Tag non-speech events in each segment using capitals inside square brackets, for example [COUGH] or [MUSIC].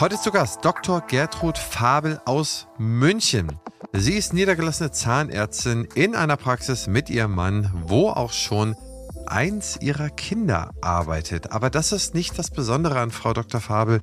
Heute zu Gast Dr. Gertrud Fabel aus München. Sie ist niedergelassene Zahnärztin in einer Praxis mit ihrem Mann, wo auch schon eins ihrer Kinder arbeitet. Aber das ist nicht das Besondere an Frau Dr. Fabel.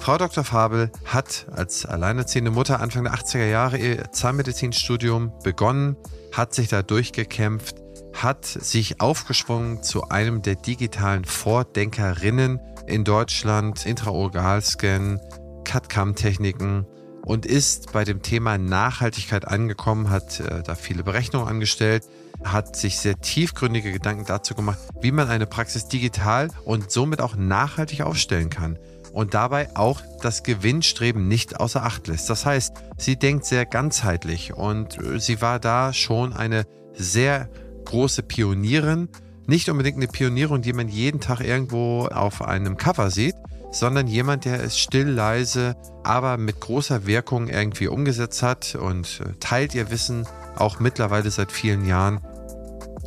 Frau Dr. Fabel hat als alleinerziehende Mutter Anfang der 80er Jahre ihr Zahnmedizinstudium begonnen, hat sich da durchgekämpft, hat sich aufgeschwungen zu einem der digitalen Vordenkerinnen in Deutschland, Intraoralscan, CAD-CAM-Techniken und ist bei dem Thema Nachhaltigkeit angekommen, hat äh, da viele Berechnungen angestellt, hat sich sehr tiefgründige Gedanken dazu gemacht, wie man eine Praxis digital und somit auch nachhaltig aufstellen kann und dabei auch das Gewinnstreben nicht außer Acht lässt. Das heißt, sie denkt sehr ganzheitlich und äh, sie war da schon eine sehr große Pionierin. Nicht unbedingt eine Pionierin, die man jeden Tag irgendwo auf einem Cover sieht, sondern jemand, der es still, leise, aber mit großer Wirkung irgendwie umgesetzt hat und äh, teilt ihr Wissen auch mittlerweile seit vielen Jahren.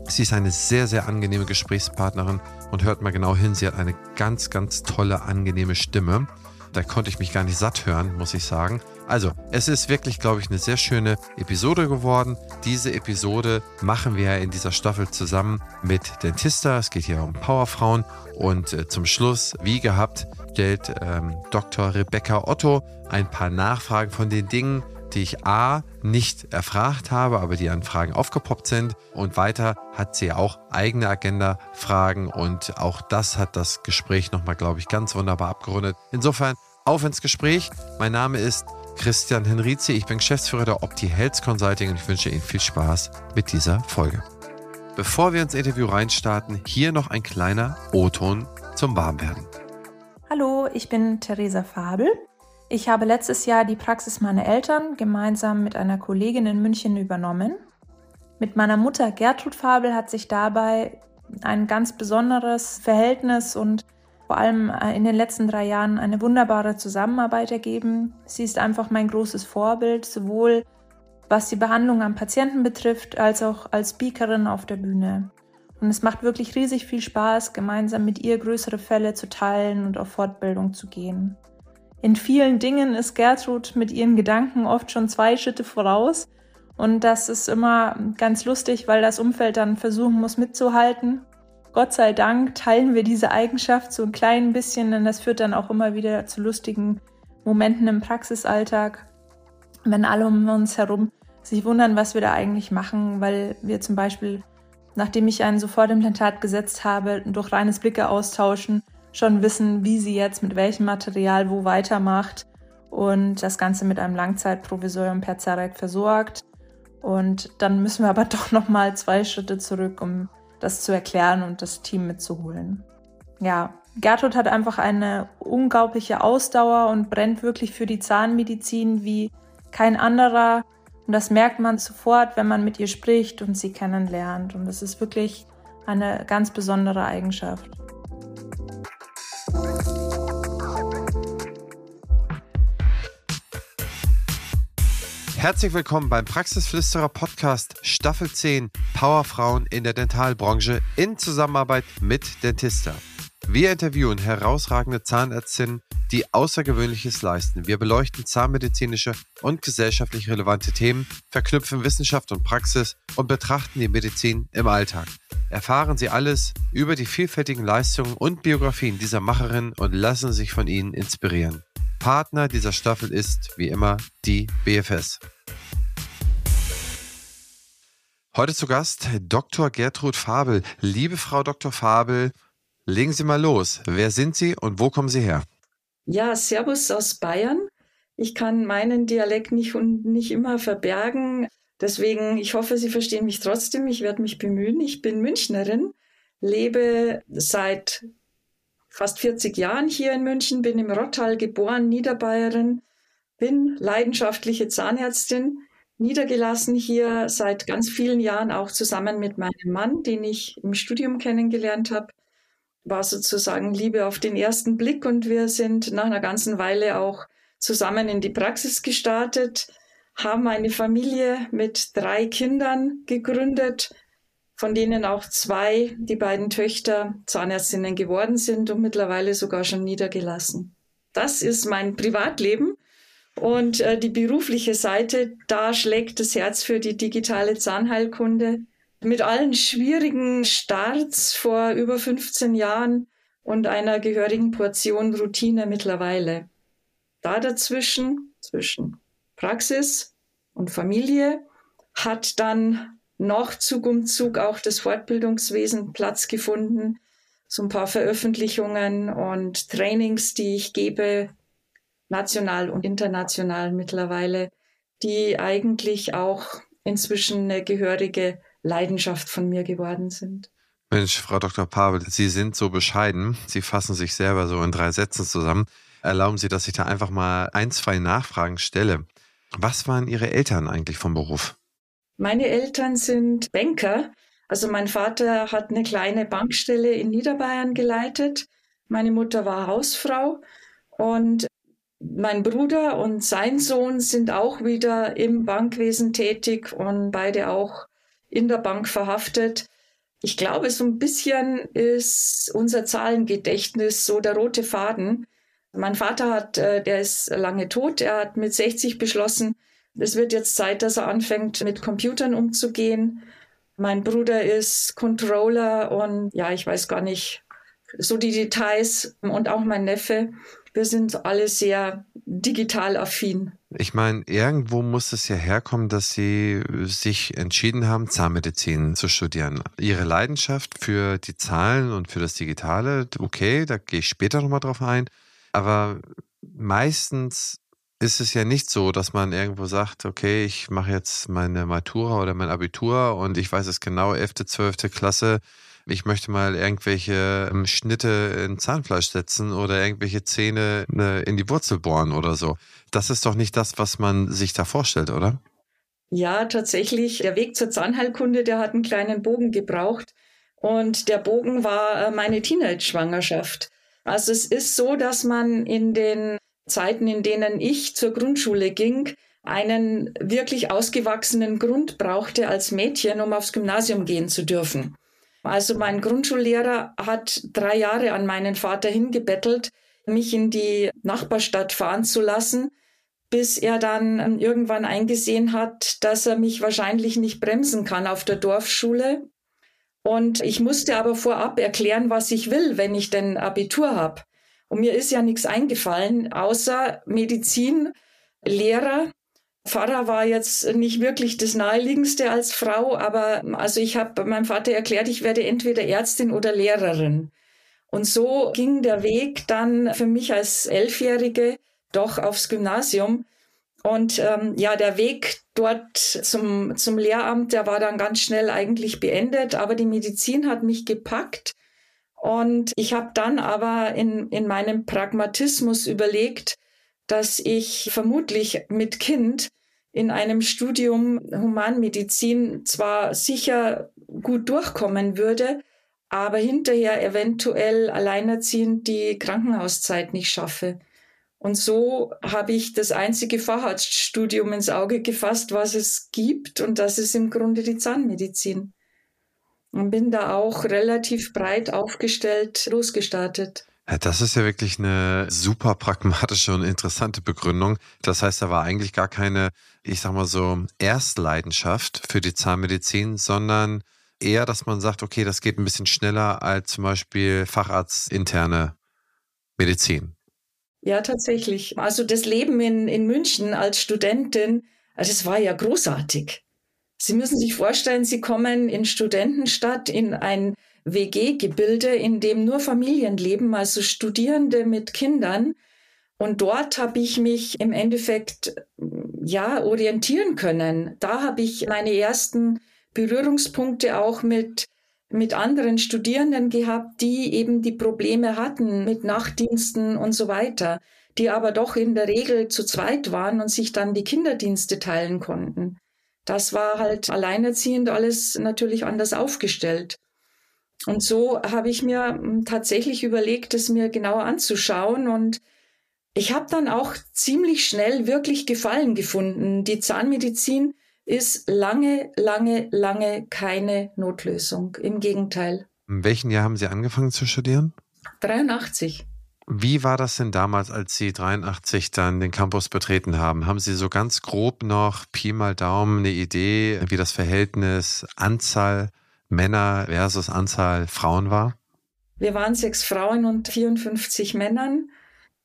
Sie ist eine sehr, sehr angenehme Gesprächspartnerin und hört mal genau hin, sie hat eine ganz, ganz tolle, angenehme Stimme. Da konnte ich mich gar nicht satt hören, muss ich sagen. Also, es ist wirklich, glaube ich, eine sehr schöne Episode geworden. Diese Episode machen wir in dieser Staffel zusammen mit Dentista. Es geht hier um Powerfrauen. Und äh, zum Schluss, wie gehabt, stellt ähm, Dr. Rebecca Otto ein paar Nachfragen von den Dingen, die ich A nicht erfragt habe, aber die an Fragen aufgepoppt sind. Und weiter hat sie auch eigene Agenda-Fragen und auch das hat das Gespräch nochmal, glaube ich, ganz wunderbar abgerundet. Insofern auf ins Gespräch. Mein Name ist Christian Henrizi. Ich bin Geschäftsführer der Opti Health Consulting und ich wünsche Ihnen viel Spaß mit dieser Folge. Bevor wir ins Interview reinstarten, hier noch ein kleiner O-Ton zum Warmwerden. Hallo, ich bin Theresa Fabel. Ich habe letztes Jahr die Praxis meiner Eltern gemeinsam mit einer Kollegin in München übernommen. Mit meiner Mutter Gertrud Fabel hat sich dabei ein ganz besonderes Verhältnis und vor allem äh, in den letzten drei Jahren eine wunderbare Zusammenarbeit ergeben. Sie ist einfach mein großes Vorbild, sowohl was die Behandlung am Patienten betrifft, als auch als Speakerin auf der Bühne. Und es macht wirklich riesig viel Spaß, gemeinsam mit ihr größere Fälle zu teilen und auf Fortbildung zu gehen. In vielen Dingen ist Gertrud mit ihren Gedanken oft schon zwei Schritte voraus. Und das ist immer ganz lustig, weil das Umfeld dann versuchen muss mitzuhalten. Gott sei Dank teilen wir diese Eigenschaft so ein klein bisschen, denn das führt dann auch immer wieder zu lustigen Momenten im Praxisalltag, wenn alle um uns herum sich wundern, was wir da eigentlich machen, weil wir zum Beispiel, nachdem ich ein Sofortimplantat gesetzt habe, durch reines Blicke austauschen schon wissen, wie sie jetzt mit welchem Material wo weitermacht und das Ganze mit einem Langzeitprovisorium per Zerek versorgt. Und dann müssen wir aber [LAUGHS] doch noch mal zwei Schritte zurück, um das zu erklären und das Team mitzuholen. Ja, Gertrud hat einfach eine unglaubliche Ausdauer und brennt wirklich für die Zahnmedizin wie kein anderer. Und das merkt man sofort, wenn man mit ihr spricht und sie kennenlernt. Und das ist wirklich eine ganz besondere Eigenschaft. Herzlich willkommen beim Praxisflüsterer Podcast Staffel 10 Powerfrauen in der Dentalbranche in Zusammenarbeit mit Dentista. Wir interviewen herausragende Zahnärztinnen, die Außergewöhnliches leisten. Wir beleuchten zahnmedizinische und gesellschaftlich relevante Themen, verknüpfen Wissenschaft und Praxis und betrachten die Medizin im Alltag. Erfahren Sie alles über die vielfältigen Leistungen und Biografien dieser Macherinnen und lassen sich von ihnen inspirieren. Partner dieser Staffel ist, wie immer, die BFS. Heute zu Gast Dr. Gertrud Fabel. Liebe Frau Dr. Fabel, legen Sie mal los. Wer sind Sie und wo kommen Sie her? Ja, Servus aus Bayern. Ich kann meinen Dialekt nicht und nicht immer verbergen. Deswegen, ich hoffe, Sie verstehen mich trotzdem. Ich werde mich bemühen. Ich bin Münchnerin, lebe seit fast 40 Jahren hier in München, bin im Rottal geboren, Niederbayerin, bin leidenschaftliche Zahnärztin, niedergelassen hier seit ganz vielen Jahren auch zusammen mit meinem Mann, den ich im Studium kennengelernt habe. War sozusagen Liebe auf den ersten Blick und wir sind nach einer ganzen Weile auch zusammen in die Praxis gestartet, haben eine Familie mit drei Kindern gegründet, von denen auch zwei, die beiden Töchter, Zahnärztinnen geworden sind und mittlerweile sogar schon niedergelassen. Das ist mein Privatleben. Und äh, die berufliche Seite, da schlägt das Herz für die digitale Zahnheilkunde. Mit allen schwierigen Starts vor über 15 Jahren und einer gehörigen Portion Routine mittlerweile. Da dazwischen, zwischen Praxis und Familie, hat dann noch Zug um Zug auch das Fortbildungswesen Platz gefunden. So ein paar Veröffentlichungen und Trainings, die ich gebe, national und international mittlerweile, die eigentlich auch inzwischen eine gehörige Leidenschaft von mir geworden sind. Mensch, Frau Dr. Pavel, Sie sind so bescheiden. Sie fassen sich selber so in drei Sätzen zusammen. Erlauben Sie, dass ich da einfach mal ein, zwei Nachfragen stelle. Was waren Ihre Eltern eigentlich vom Beruf? Meine Eltern sind Banker. Also mein Vater hat eine kleine Bankstelle in Niederbayern geleitet. Meine Mutter war Hausfrau und mein Bruder und sein Sohn sind auch wieder im Bankwesen tätig und beide auch in der Bank verhaftet. Ich glaube, so ein bisschen ist unser Zahlengedächtnis so der rote Faden. Mein Vater hat, äh, der ist lange tot, er hat mit 60 beschlossen, es wird jetzt Zeit, dass er anfängt, mit Computern umzugehen. Mein Bruder ist Controller und ja, ich weiß gar nicht so die Details und auch mein Neffe. Wir sind alle sehr digital affin. Ich meine, irgendwo muss es ja herkommen, dass Sie sich entschieden haben, Zahnmedizin zu studieren. Ihre Leidenschaft für die Zahlen und für das Digitale, okay, da gehe ich später nochmal drauf ein. Aber meistens ist es ja nicht so, dass man irgendwo sagt, okay, ich mache jetzt meine Matura oder mein Abitur und ich weiß es genau, 11., 12. Klasse, ich möchte mal irgendwelche ähm, Schnitte in Zahnfleisch setzen oder irgendwelche Zähne ne, in die Wurzel bohren oder so. Das ist doch nicht das, was man sich da vorstellt, oder? Ja, tatsächlich. Der Weg zur Zahnheilkunde, der hat einen kleinen Bogen gebraucht. Und der Bogen war äh, meine Teenage-Schwangerschaft. Also es ist so, dass man in den Zeiten, in denen ich zur Grundschule ging, einen wirklich ausgewachsenen Grund brauchte als Mädchen, um aufs Gymnasium gehen zu dürfen. Also mein Grundschullehrer hat drei Jahre an meinen Vater hingebettelt, mich in die Nachbarstadt fahren zu lassen, bis er dann irgendwann eingesehen hat, dass er mich wahrscheinlich nicht bremsen kann auf der Dorfschule. Und ich musste aber vorab erklären, was ich will, wenn ich denn Abitur habe. Und mir ist ja nichts eingefallen, außer Medizin, Lehrer. Pfarrer war jetzt nicht wirklich das Naheliegendste als Frau, aber also ich habe meinem Vater erklärt, ich werde entweder Ärztin oder Lehrerin. Und so ging der Weg dann für mich als Elfjährige doch aufs Gymnasium. Und ähm, ja, der Weg dort zum, zum Lehramt, der war dann ganz schnell eigentlich beendet, aber die Medizin hat mich gepackt. Und ich habe dann aber in, in meinem Pragmatismus überlegt, dass ich vermutlich mit Kind in einem Studium Humanmedizin zwar sicher gut durchkommen würde, aber hinterher eventuell alleinerziehend die Krankenhauszeit nicht schaffe. Und so habe ich das einzige Facharztstudium ins Auge gefasst, was es gibt, und das ist im Grunde die Zahnmedizin und bin da auch relativ breit aufgestellt losgestartet. Das ist ja wirklich eine super pragmatische und interessante Begründung. Das heißt, da war eigentlich gar keine, ich sag mal so, Erstleidenschaft für die Zahnmedizin, sondern eher, dass man sagt, okay, das geht ein bisschen schneller als zum Beispiel facharztinterne Medizin. Ja, tatsächlich. Also das Leben in, in München als Studentin, das war ja großartig. Sie müssen sich vorstellen, Sie kommen in Studentenstadt in ein WG-Gebilde, in dem nur Familien leben, also Studierende mit Kindern. Und dort habe ich mich im Endeffekt ja orientieren können. Da habe ich meine ersten Berührungspunkte auch mit mit anderen Studierenden gehabt, die eben die Probleme hatten mit Nachtdiensten und so weiter, die aber doch in der Regel zu zweit waren und sich dann die Kinderdienste teilen konnten. Das war halt alleinerziehend alles natürlich anders aufgestellt. Und so habe ich mir hm, tatsächlich überlegt, es mir genauer anzuschauen. Und ich habe dann auch ziemlich schnell wirklich Gefallen gefunden. Die Zahnmedizin ist lange, lange, lange keine Notlösung. Im Gegenteil. In welchem Jahr haben Sie angefangen zu studieren? 83. Wie war das denn damals, als Sie 83 dann den Campus betreten haben? Haben Sie so ganz grob noch Pi mal Daumen eine Idee, wie das Verhältnis Anzahl Männer versus Anzahl Frauen war? Wir waren sechs Frauen und 54 Männern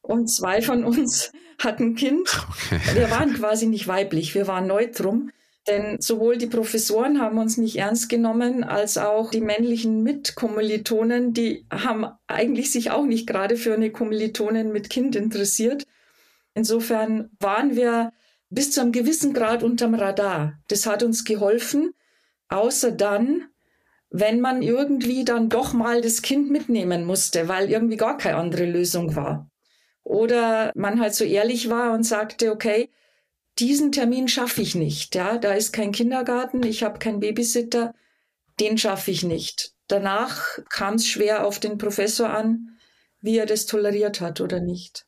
und zwei von uns [LAUGHS] hatten Kind. Okay. Wir waren quasi nicht weiblich, wir waren neutrum. Denn sowohl die Professoren haben uns nicht ernst genommen, als auch die männlichen Mitkommilitonen, die haben eigentlich sich auch nicht gerade für eine Kommilitonin mit Kind interessiert. Insofern waren wir bis zu einem gewissen Grad unterm Radar. Das hat uns geholfen, außer dann, wenn man irgendwie dann doch mal das Kind mitnehmen musste, weil irgendwie gar keine andere Lösung war. Oder man halt so ehrlich war und sagte, okay, diesen Termin schaffe ich nicht. Ja, da ist kein Kindergarten, ich habe keinen Babysitter, den schaffe ich nicht. Danach kam es schwer auf den Professor an, wie er das toleriert hat oder nicht.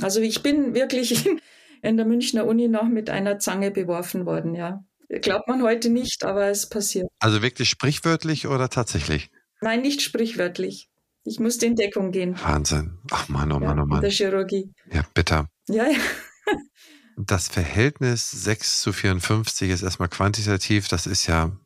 Also ich bin wirklich [LAUGHS] in der Münchner Uni noch mit einer Zange beworfen worden, ja. Glaubt man heute nicht, aber es passiert. Also wirklich sprichwörtlich oder tatsächlich? Nein, nicht sprichwörtlich. Ich musste in Deckung gehen. Wahnsinn. Ach Mann, oh Mann, oh Mann. In der Chirurgie. Ja, bitter. Ja, ja. das Verhältnis 6 zu 54 ist erstmal quantitativ. Das ist ja,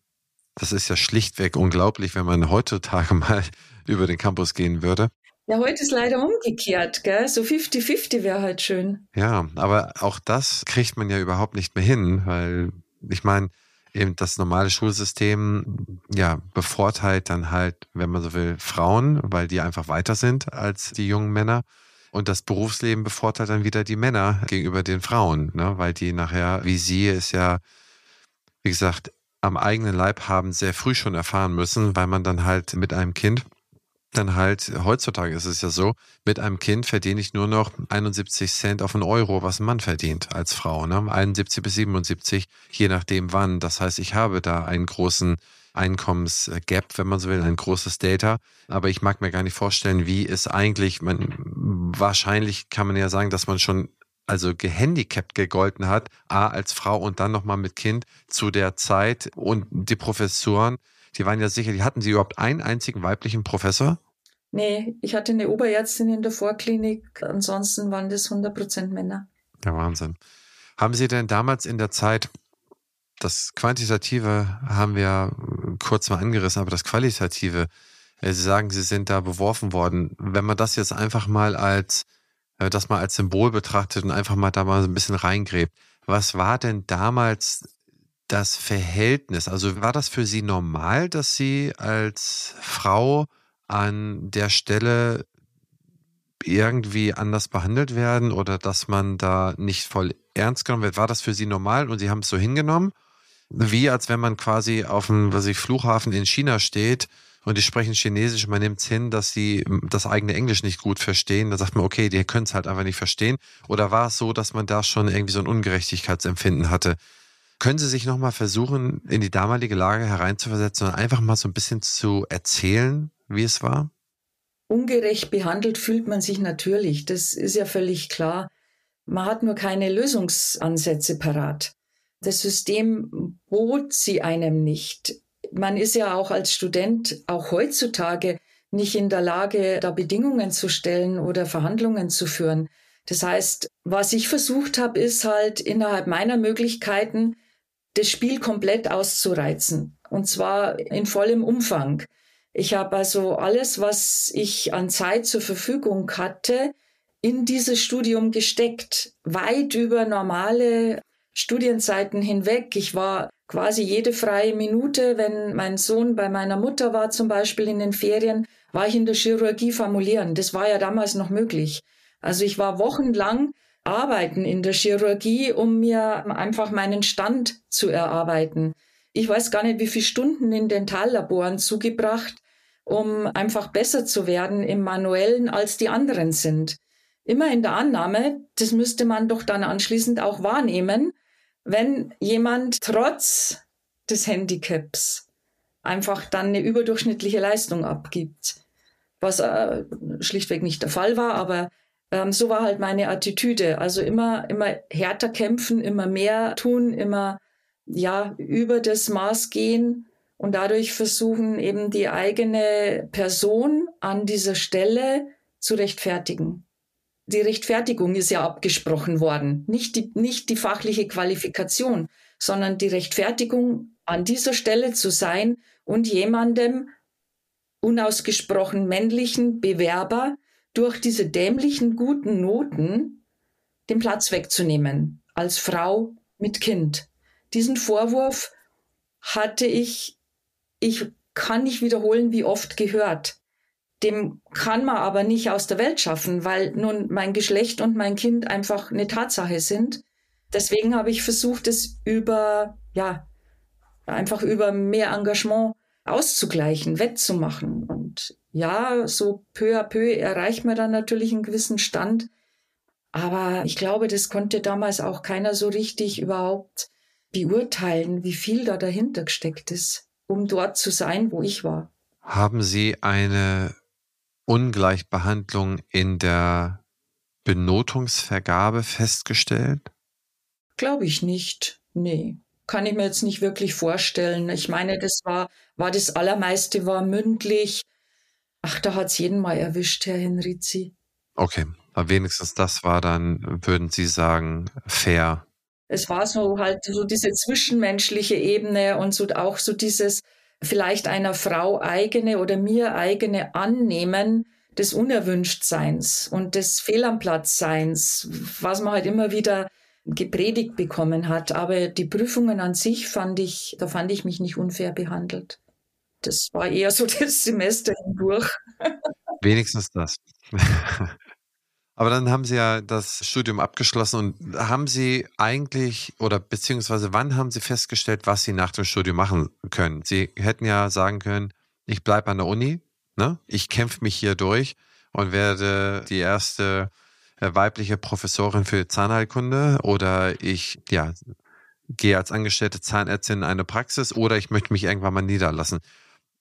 das ist ja schlichtweg unglaublich, wenn man heutzutage [LAUGHS] mal über den Campus gehen würde. Ja, heute ist leider umgekehrt, gell? So 50-50 wäre halt schön. Ja, aber auch das kriegt man ja überhaupt nicht mehr hin, weil ich meine, eben das normale Schulsystem ja bevorteilt dann halt, wenn man so will, Frauen, weil die einfach weiter sind als die jungen Männer. Und das Berufsleben bevorteilt dann wieder die Männer gegenüber den Frauen, ne? weil die nachher, wie sie es ja, wie gesagt, am eigenen Leib haben sehr früh schon erfahren müssen, weil man dann halt mit einem Kind dann halt, heutzutage ist es ja so, mit einem Kind verdiene ich nur noch 71 Cent auf einen Euro, was ein Mann verdient als Frau. Ne? 71 bis 77, je nachdem wann. Das heißt, ich habe da einen großen Einkommensgap, wenn man so will, ein großes Data. Aber ich mag mir gar nicht vorstellen, wie es eigentlich, man, wahrscheinlich kann man ja sagen, dass man schon also gehandicapt gegolten hat, A als Frau und dann nochmal mit Kind zu der Zeit und die Professoren, die waren ja sicher, hatten sie überhaupt einen einzigen weiblichen Professor? Nee, ich hatte eine Oberärztin in der Vorklinik, ansonsten waren das 100% Männer. Ja, Wahnsinn. Haben Sie denn damals in der Zeit das Quantitative haben wir kurz mal angerissen, aber das Qualitative, äh, Sie sagen, Sie sind da beworfen worden. Wenn man das jetzt einfach mal als, äh, das mal als Symbol betrachtet und einfach mal da mal so ein bisschen reingräbt, was war denn damals das Verhältnis? Also war das für Sie normal, dass Sie als Frau an der Stelle irgendwie anders behandelt werden oder dass man da nicht voll ernst genommen wird? War das für Sie normal und Sie haben es so hingenommen? wie als wenn man quasi auf dem was ich, Flughafen in China steht und die sprechen Chinesisch, man nimmt es hin, dass sie das eigene Englisch nicht gut verstehen. Da sagt man, okay, die können es halt einfach nicht verstehen. Oder war es so, dass man da schon irgendwie so ein Ungerechtigkeitsempfinden hatte? Können Sie sich nochmal versuchen, in die damalige Lage hereinzuversetzen und einfach mal so ein bisschen zu erzählen, wie es war? Ungerecht behandelt fühlt man sich natürlich, das ist ja völlig klar. Man hat nur keine Lösungsansätze parat. Das System bot sie einem nicht. Man ist ja auch als Student, auch heutzutage, nicht in der Lage, da Bedingungen zu stellen oder Verhandlungen zu führen. Das heißt, was ich versucht habe, ist halt innerhalb meiner Möglichkeiten, das Spiel komplett auszureizen. Und zwar in vollem Umfang. Ich habe also alles, was ich an Zeit zur Verfügung hatte, in dieses Studium gesteckt. Weit über normale Studienzeiten hinweg. Ich war quasi jede freie Minute, wenn mein Sohn bei meiner Mutter war, zum Beispiel in den Ferien, war ich in der Chirurgie formulieren. Das war ja damals noch möglich. Also ich war wochenlang arbeiten in der Chirurgie, um mir einfach meinen Stand zu erarbeiten. Ich weiß gar nicht, wie viele Stunden in Dentallaboren zugebracht, um einfach besser zu werden im Manuellen, als die anderen sind. Immer in der Annahme, das müsste man doch dann anschließend auch wahrnehmen, wenn jemand trotz des Handicaps einfach dann eine überdurchschnittliche Leistung abgibt, was äh, schlichtweg nicht der Fall war, aber ähm, so war halt meine Attitüde. Also immer, immer härter kämpfen, immer mehr tun, immer ja über das Maß gehen und dadurch versuchen eben die eigene Person an dieser Stelle zu rechtfertigen. Die Rechtfertigung ist ja abgesprochen worden, nicht die, nicht die fachliche Qualifikation, sondern die Rechtfertigung, an dieser Stelle zu sein und jemandem unausgesprochen männlichen Bewerber durch diese dämlichen guten Noten den Platz wegzunehmen als Frau mit Kind. Diesen Vorwurf hatte ich, ich kann nicht wiederholen, wie oft gehört. Dem kann man aber nicht aus der Welt schaffen, weil nun mein Geschlecht und mein Kind einfach eine Tatsache sind. Deswegen habe ich versucht, es über, ja, einfach über mehr Engagement auszugleichen, wettzumachen. Ja, so peu à peu erreicht man dann natürlich einen gewissen Stand. Aber ich glaube, das konnte damals auch keiner so richtig überhaupt beurteilen, wie viel da dahinter gesteckt ist, um dort zu sein, wo ich war. Haben Sie eine Ungleichbehandlung in der Benotungsvergabe festgestellt? Glaube ich nicht. Nee kann ich mir jetzt nicht wirklich vorstellen. Ich meine, das war, war das Allermeiste war mündlich. Ach, da hat es jeden mal erwischt, Herr Henrizi. Okay, aber wenigstens das war dann, würden Sie sagen, fair. Es war so halt so diese zwischenmenschliche Ebene und so auch so dieses vielleicht einer Frau eigene oder mir eigene Annehmen des Unerwünschtseins und des Fehl am Platzseins, was man halt immer wieder gepredigt bekommen hat. Aber die Prüfungen an sich fand ich, da fand ich mich nicht unfair behandelt. Das war eher so [LAUGHS] das Semester hindurch. Wenigstens das. [LAUGHS] Aber dann haben Sie ja das Studium abgeschlossen und haben Sie eigentlich oder beziehungsweise wann haben Sie festgestellt, was Sie nach dem Studium machen können? Sie hätten ja sagen können, ich bleibe an der Uni, ne? ich kämpfe mich hier durch und werde die erste äh, weibliche Professorin für Zahnheilkunde oder ich, ja, gehe als angestellte Zahnärztin in eine Praxis oder ich möchte mich irgendwann mal niederlassen.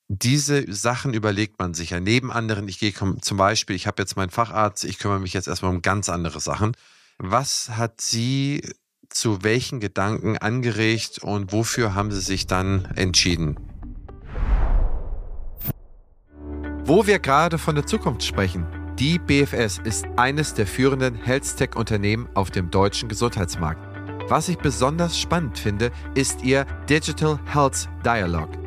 Diese Sachen überlegt man sich ja. Neben anderen, ich gehe zum Beispiel, ich habe jetzt meinen Facharzt, ich kümmere mich jetzt erstmal um ganz andere Sachen. Was hat Sie zu welchen Gedanken angeregt und wofür haben Sie sich dann entschieden? Wo wir gerade von der Zukunft sprechen, die BFS ist eines der führenden Health-Tech-Unternehmen auf dem deutschen Gesundheitsmarkt. Was ich besonders spannend finde, ist ihr Digital Health Dialogue.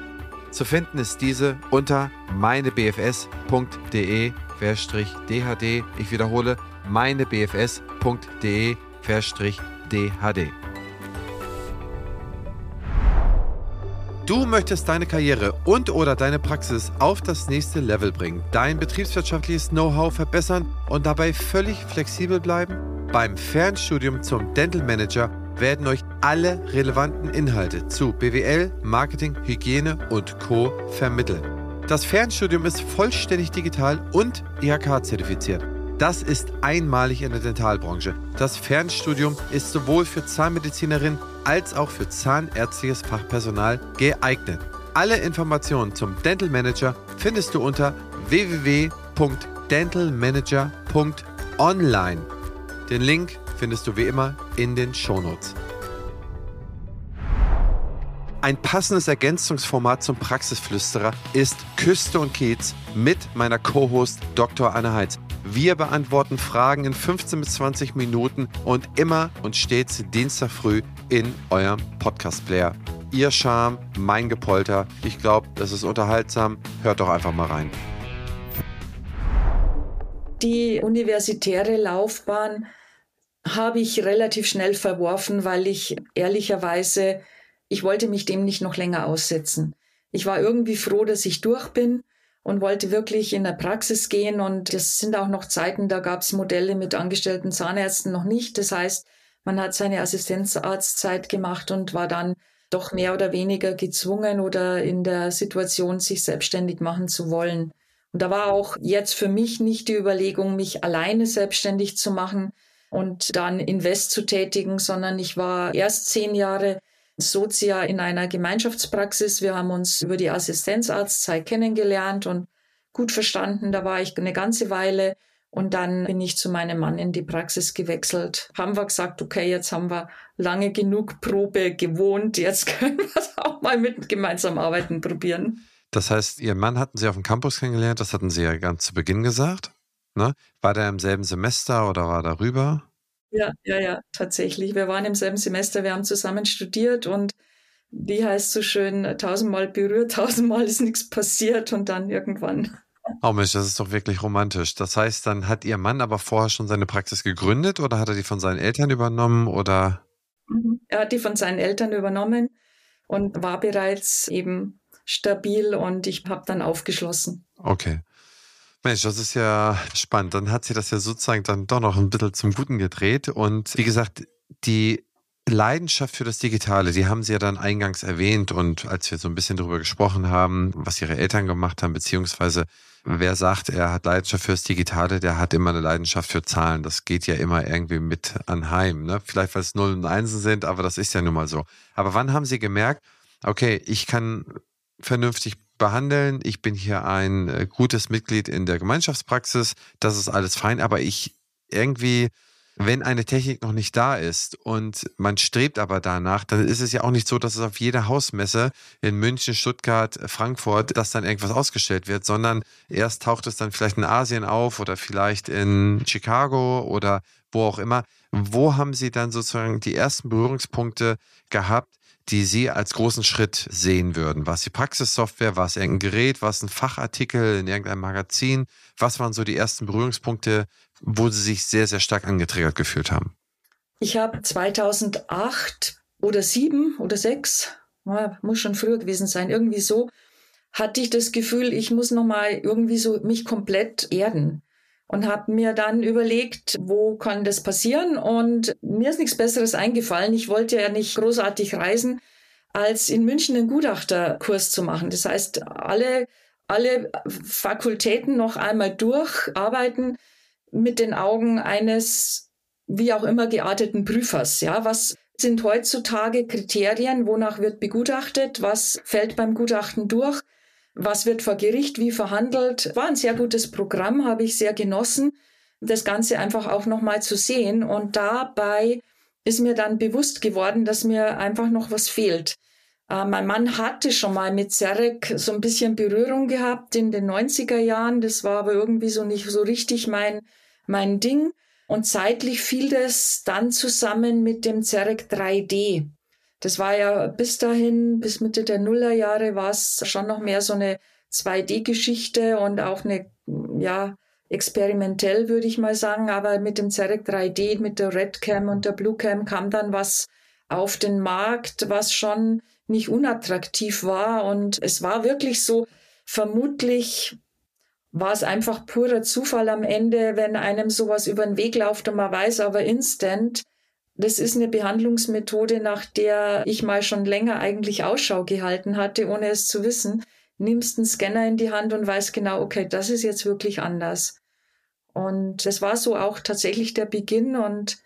Zu finden ist diese unter meinebfs.de-dhd. Ich wiederhole, meinebfs.de-dhd. Du möchtest deine Karriere und oder deine Praxis auf das nächste Level bringen, dein betriebswirtschaftliches Know-how verbessern und dabei völlig flexibel bleiben? Beim Fernstudium zum Dental Manager werden euch alle relevanten Inhalte zu BWL, Marketing, Hygiene und Co. vermittelt. Das Fernstudium ist vollständig digital und IHK-zertifiziert. Das ist einmalig in der Dentalbranche. Das Fernstudium ist sowohl für Zahnmedizinerinnen als auch für zahnärztliches Fachpersonal geeignet. Alle Informationen zum Dental Manager findest du unter www.dentalmanager.online. Den Link findest du wie immer in den Shownotes. Ein passendes Ergänzungsformat zum Praxisflüsterer ist Küste und Kiez mit meiner Co-Host Dr. Anne Heitz. Wir beantworten Fragen in 15 bis 20 Minuten und immer und stets Dienstag früh in eurem Podcast-Player. Ihr Charme, mein Gepolter. Ich glaube, das ist unterhaltsam. Hört doch einfach mal rein. Die universitäre Laufbahn habe ich relativ schnell verworfen, weil ich ehrlicherweise, ich wollte mich dem nicht noch länger aussetzen. Ich war irgendwie froh, dass ich durch bin und wollte wirklich in der Praxis gehen. Und das sind auch noch Zeiten, da gab es Modelle mit angestellten Zahnärzten noch nicht. Das heißt, man hat seine Assistenzarztzeit gemacht und war dann doch mehr oder weniger gezwungen oder in der Situation, sich selbstständig machen zu wollen. Und da war auch jetzt für mich nicht die Überlegung, mich alleine selbstständig zu machen, und dann Invest zu tätigen, sondern ich war erst zehn Jahre Sozia in einer Gemeinschaftspraxis. Wir haben uns über die Assistenzarztzeit kennengelernt und gut verstanden. Da war ich eine ganze Weile und dann bin ich zu meinem Mann in die Praxis gewechselt. Haben wir gesagt, okay, jetzt haben wir lange genug Probe gewohnt, jetzt [LAUGHS] können wir es auch mal mit gemeinsam arbeiten probieren. Das heißt, Ihren Mann hatten Sie auf dem Campus kennengelernt, das hatten Sie ja ganz zu Beginn gesagt. Ne? War der im selben Semester oder war darüber? Ja, ja, ja, tatsächlich. Wir waren im selben Semester, wir haben zusammen studiert und wie heißt so schön, tausendmal berührt, [LAUGHS] tausendmal ist nichts passiert und dann irgendwann. Oh Mensch, das ist doch wirklich romantisch. Das heißt, dann hat Ihr Mann aber vorher schon seine Praxis gegründet oder hat er die von seinen Eltern übernommen oder? Mhm. Er hat die von seinen Eltern übernommen und war bereits eben stabil und ich habe dann aufgeschlossen. Okay. Mensch, das ist ja spannend. Dann hat sie das ja sozusagen dann doch noch ein bisschen zum Guten gedreht. Und wie gesagt, die Leidenschaft für das Digitale, die haben Sie ja dann eingangs erwähnt und als wir so ein bisschen darüber gesprochen haben, was Ihre Eltern gemacht haben, beziehungsweise wer sagt, er hat Leidenschaft fürs Digitale, der hat immer eine Leidenschaft für Zahlen. Das geht ja immer irgendwie mit anheim. Ne? Vielleicht, weil es Nullen und Einsen sind, aber das ist ja nun mal so. Aber wann haben Sie gemerkt, okay, ich kann vernünftig behandeln. Ich bin hier ein äh, gutes Mitglied in der Gemeinschaftspraxis. Das ist alles fein, aber ich irgendwie, wenn eine Technik noch nicht da ist und man strebt aber danach, dann ist es ja auch nicht so, dass es auf jeder Hausmesse in München, Stuttgart, Frankfurt, dass dann irgendwas ausgestellt wird, sondern erst taucht es dann vielleicht in Asien auf oder vielleicht in Chicago oder wo auch immer. Wo haben Sie dann sozusagen die ersten Berührungspunkte gehabt, die Sie als großen Schritt sehen würden? War es die Praxissoftware? War es irgendein Gerät? War es ein Fachartikel in irgendeinem Magazin? Was waren so die ersten Berührungspunkte, wo Sie sich sehr, sehr stark angetriggert gefühlt haben? Ich habe 2008 oder 7 oder 6, muss schon früher gewesen sein, irgendwie so, hatte ich das Gefühl, ich muss nochmal irgendwie so mich komplett erden und habe mir dann überlegt, wo kann das passieren und mir ist nichts Besseres eingefallen. Ich wollte ja nicht großartig reisen, als in München einen Gutachterkurs zu machen. Das heißt, alle, alle Fakultäten noch einmal durcharbeiten mit den Augen eines wie auch immer gearteten Prüfers. Ja, was sind heutzutage Kriterien? Wonach wird begutachtet? Was fällt beim Gutachten durch? Was wird vor Gericht wie verhandelt? War ein sehr gutes Programm, habe ich sehr genossen, das Ganze einfach auch nochmal zu sehen. Und dabei ist mir dann bewusst geworden, dass mir einfach noch was fehlt. Äh, mein Mann hatte schon mal mit Serek so ein bisschen Berührung gehabt in den 90er Jahren. Das war aber irgendwie so nicht so richtig mein, mein Ding. Und zeitlich fiel das dann zusammen mit dem Zerek 3D. Das war ja bis dahin, bis Mitte der Nullerjahre, war es schon noch mehr so eine 2D-Geschichte und auch eine, ja, experimentell würde ich mal sagen. Aber mit dem Zerek 3D, mit der Redcam und der Bluecam kam dann was auf den Markt, was schon nicht unattraktiv war. Und es war wirklich so, vermutlich war es einfach purer Zufall am Ende, wenn einem sowas über den Weg läuft und man weiß aber instant, das ist eine Behandlungsmethode, nach der ich mal schon länger eigentlich Ausschau gehalten hatte, ohne es zu wissen. Nimmst einen Scanner in die Hand und weißt genau, okay, das ist jetzt wirklich anders. Und das war so auch tatsächlich der Beginn. Und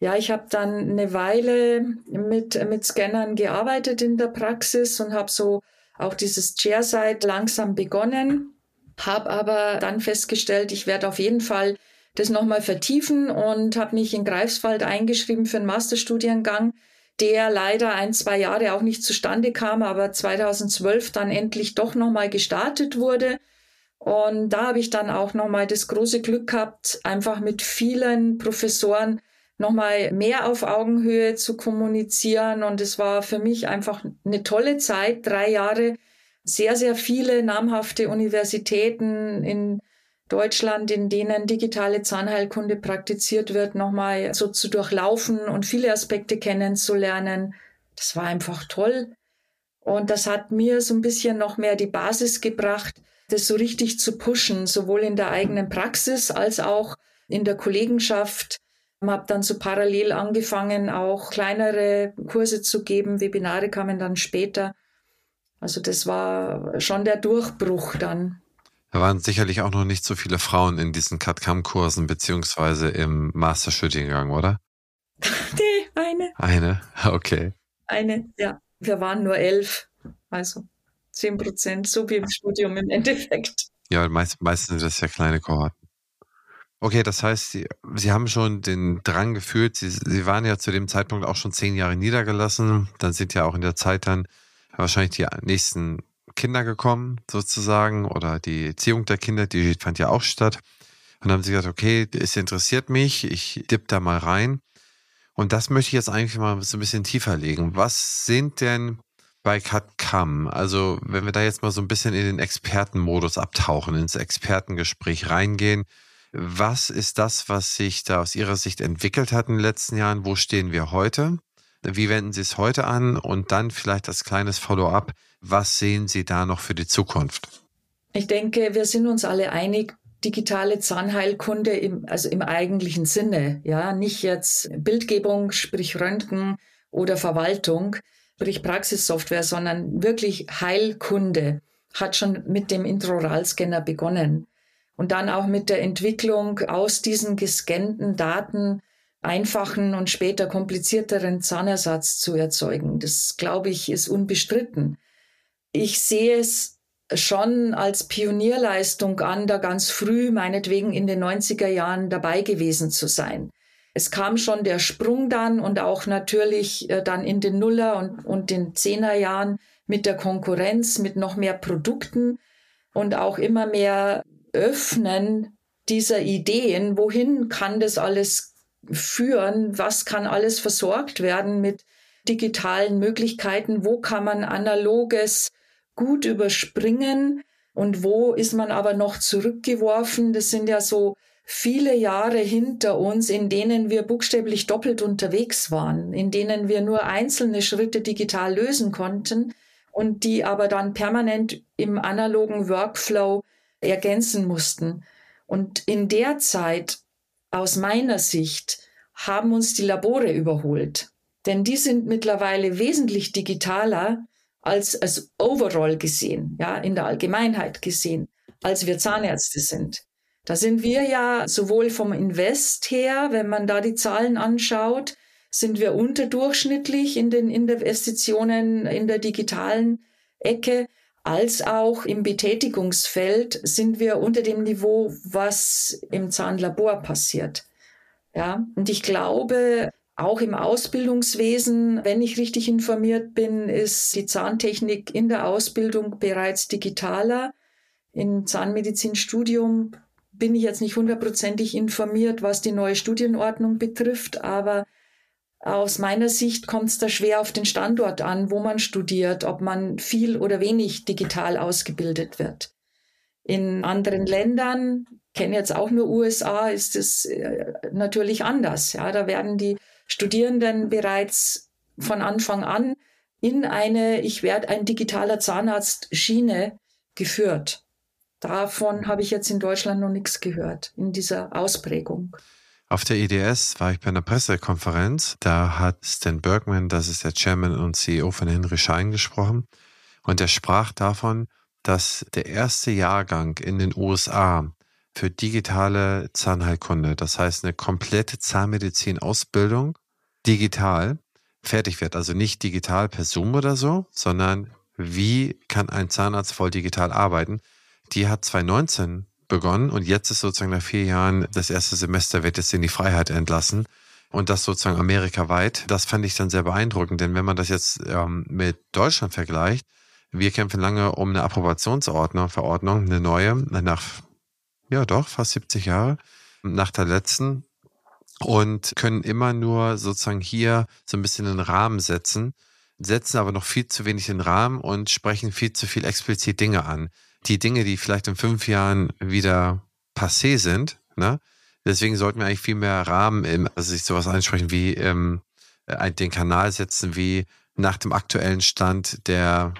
ja, ich habe dann eine Weile mit, mit Scannern gearbeitet in der Praxis und habe so auch dieses Chairside langsam begonnen, habe aber dann festgestellt, ich werde auf jeden Fall das nochmal vertiefen und habe mich in Greifswald eingeschrieben für einen Masterstudiengang, der leider ein, zwei Jahre auch nicht zustande kam, aber 2012 dann endlich doch nochmal gestartet wurde. Und da habe ich dann auch nochmal das große Glück gehabt, einfach mit vielen Professoren nochmal mehr auf Augenhöhe zu kommunizieren. Und es war für mich einfach eine tolle Zeit, drei Jahre, sehr, sehr viele namhafte Universitäten in Deutschland, in denen digitale Zahnheilkunde praktiziert wird, nochmal so zu durchlaufen und viele Aspekte kennenzulernen. Das war einfach toll. Und das hat mir so ein bisschen noch mehr die Basis gebracht, das so richtig zu pushen, sowohl in der eigenen Praxis als auch in der Kollegenschaft. Ich habe dann so parallel angefangen, auch kleinere Kurse zu geben. Webinare kamen dann später. Also das war schon der Durchbruch dann. Da waren sicherlich auch noch nicht so viele Frauen in diesen CAD-CAM-Kursen beziehungsweise im Masterstudiengang, oder? [LAUGHS] nee, eine. Eine, [LAUGHS] okay. Eine, ja. Wir waren nur elf, also zehn Prozent, so wie im Studium im Endeffekt. Ja, meist, meistens sind das ja kleine Kohorten. Okay, das heißt, Sie, Sie haben schon den Drang gefühlt. Sie, Sie waren ja zu dem Zeitpunkt auch schon zehn Jahre niedergelassen. Dann sind ja auch in der Zeit dann wahrscheinlich die nächsten Kinder gekommen, sozusagen, oder die Erziehung der Kinder, die fand ja auch statt. Und dann haben sie gesagt, okay, es interessiert mich, ich dipp da mal rein. Und das möchte ich jetzt eigentlich mal so ein bisschen tiefer legen. Was sind denn bei CAD-CAM, also wenn wir da jetzt mal so ein bisschen in den Expertenmodus abtauchen, ins Expertengespräch reingehen, was ist das, was sich da aus Ihrer Sicht entwickelt hat in den letzten Jahren? Wo stehen wir heute? Wie wenden Sie es heute an? Und dann vielleicht als kleines Follow-up, was sehen Sie da noch für die Zukunft? Ich denke, wir sind uns alle einig, digitale Zahnheilkunde im, also im eigentlichen Sinne, ja, nicht jetzt Bildgebung, sprich Röntgen oder Verwaltung, sprich Praxissoftware, sondern wirklich Heilkunde hat schon mit dem Intraoralscanner begonnen und dann auch mit der Entwicklung aus diesen gescannten Daten einfachen und später komplizierteren Zahnersatz zu erzeugen. Das, glaube ich, ist unbestritten. Ich sehe es schon als Pionierleistung an, da ganz früh, meinetwegen in den 90er Jahren dabei gewesen zu sein. Es kam schon der Sprung dann und auch natürlich äh, dann in den Nuller und, und den Zehner Jahren mit der Konkurrenz, mit noch mehr Produkten und auch immer mehr Öffnen dieser Ideen. Wohin kann das alles führen? Was kann alles versorgt werden mit digitalen Möglichkeiten? Wo kann man analoges gut überspringen? Und wo ist man aber noch zurückgeworfen? Das sind ja so viele Jahre hinter uns, in denen wir buchstäblich doppelt unterwegs waren, in denen wir nur einzelne Schritte digital lösen konnten und die aber dann permanent im analogen Workflow ergänzen mussten. Und in der Zeit, aus meiner Sicht, haben uns die Labore überholt. Denn die sind mittlerweile wesentlich digitaler als, als overall gesehen, ja, in der Allgemeinheit gesehen, als wir Zahnärzte sind. Da sind wir ja sowohl vom Invest her, wenn man da die Zahlen anschaut, sind wir unterdurchschnittlich in den Investitionen in der digitalen Ecke, als auch im Betätigungsfeld sind wir unter dem Niveau, was im Zahnlabor passiert. Ja, und ich glaube, auch im Ausbildungswesen, wenn ich richtig informiert bin, ist die Zahntechnik in der Ausbildung bereits digitaler. Im Zahnmedizinstudium bin ich jetzt nicht hundertprozentig informiert, was die neue Studienordnung betrifft, aber aus meiner Sicht kommt es da schwer auf den Standort an, wo man studiert, ob man viel oder wenig digital ausgebildet wird. In anderen Ländern, kenne jetzt auch nur USA, ist es äh, natürlich anders. Ja, da werden die Studierenden bereits von Anfang an in eine Ich werde ein digitaler Zahnarzt Schiene geführt. Davon habe ich jetzt in Deutschland noch nichts gehört, in dieser Ausprägung. Auf der EDS war ich bei einer Pressekonferenz. Da hat Stan Bergman, das ist der Chairman und CEO von Henry Schein, gesprochen. Und er sprach davon, dass der erste Jahrgang in den USA für digitale Zahnheilkunde, das heißt eine komplette Zahnmedizin-Ausbildung, digital fertig wird. Also nicht digital per Zoom oder so, sondern wie kann ein Zahnarzt voll digital arbeiten. Die hat 2019 begonnen und jetzt ist sozusagen nach vier Jahren das erste Semester wird jetzt in die Freiheit entlassen und das sozusagen amerikaweit. Das fand ich dann sehr beeindruckend, denn wenn man das jetzt ähm, mit Deutschland vergleicht, wir kämpfen lange um eine Approbationsordnung, Verordnung, eine neue, nach, ja doch, fast 70 Jahre, nach der letzten und können immer nur sozusagen hier so ein bisschen einen Rahmen setzen, setzen aber noch viel zu wenig den Rahmen und sprechen viel zu viel explizit Dinge an die Dinge, die vielleicht in fünf Jahren wieder passé sind, ne? Deswegen sollten wir eigentlich viel mehr Rahmen, im, also sich sowas ansprechen wie ähm, den Kanal setzen, wie nach dem aktuellen Stand der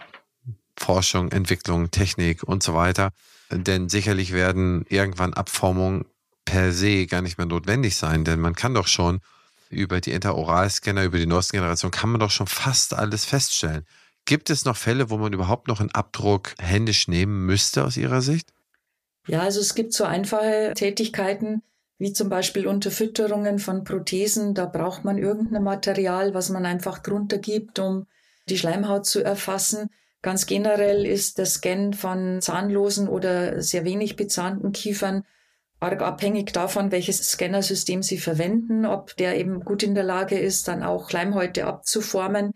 Forschung, Entwicklung, Technik und so weiter. Denn sicherlich werden irgendwann Abformungen per se gar nicht mehr notwendig sein, denn man kann doch schon über die Interoralscanner, über die neuesten Generationen, kann man doch schon fast alles feststellen. Gibt es noch Fälle, wo man überhaupt noch einen Abdruck händisch nehmen müsste aus Ihrer Sicht? Ja, also es gibt so einfache Tätigkeiten, wie zum Beispiel Unterfütterungen von Prothesen. Da braucht man irgendein Material, was man einfach drunter gibt, um die Schleimhaut zu erfassen. Ganz generell ist der Scan von zahnlosen oder sehr wenig bezahnten Kiefern arg abhängig davon, welches Scannersystem Sie verwenden, ob der eben gut in der Lage ist, dann auch Schleimhäute abzuformen.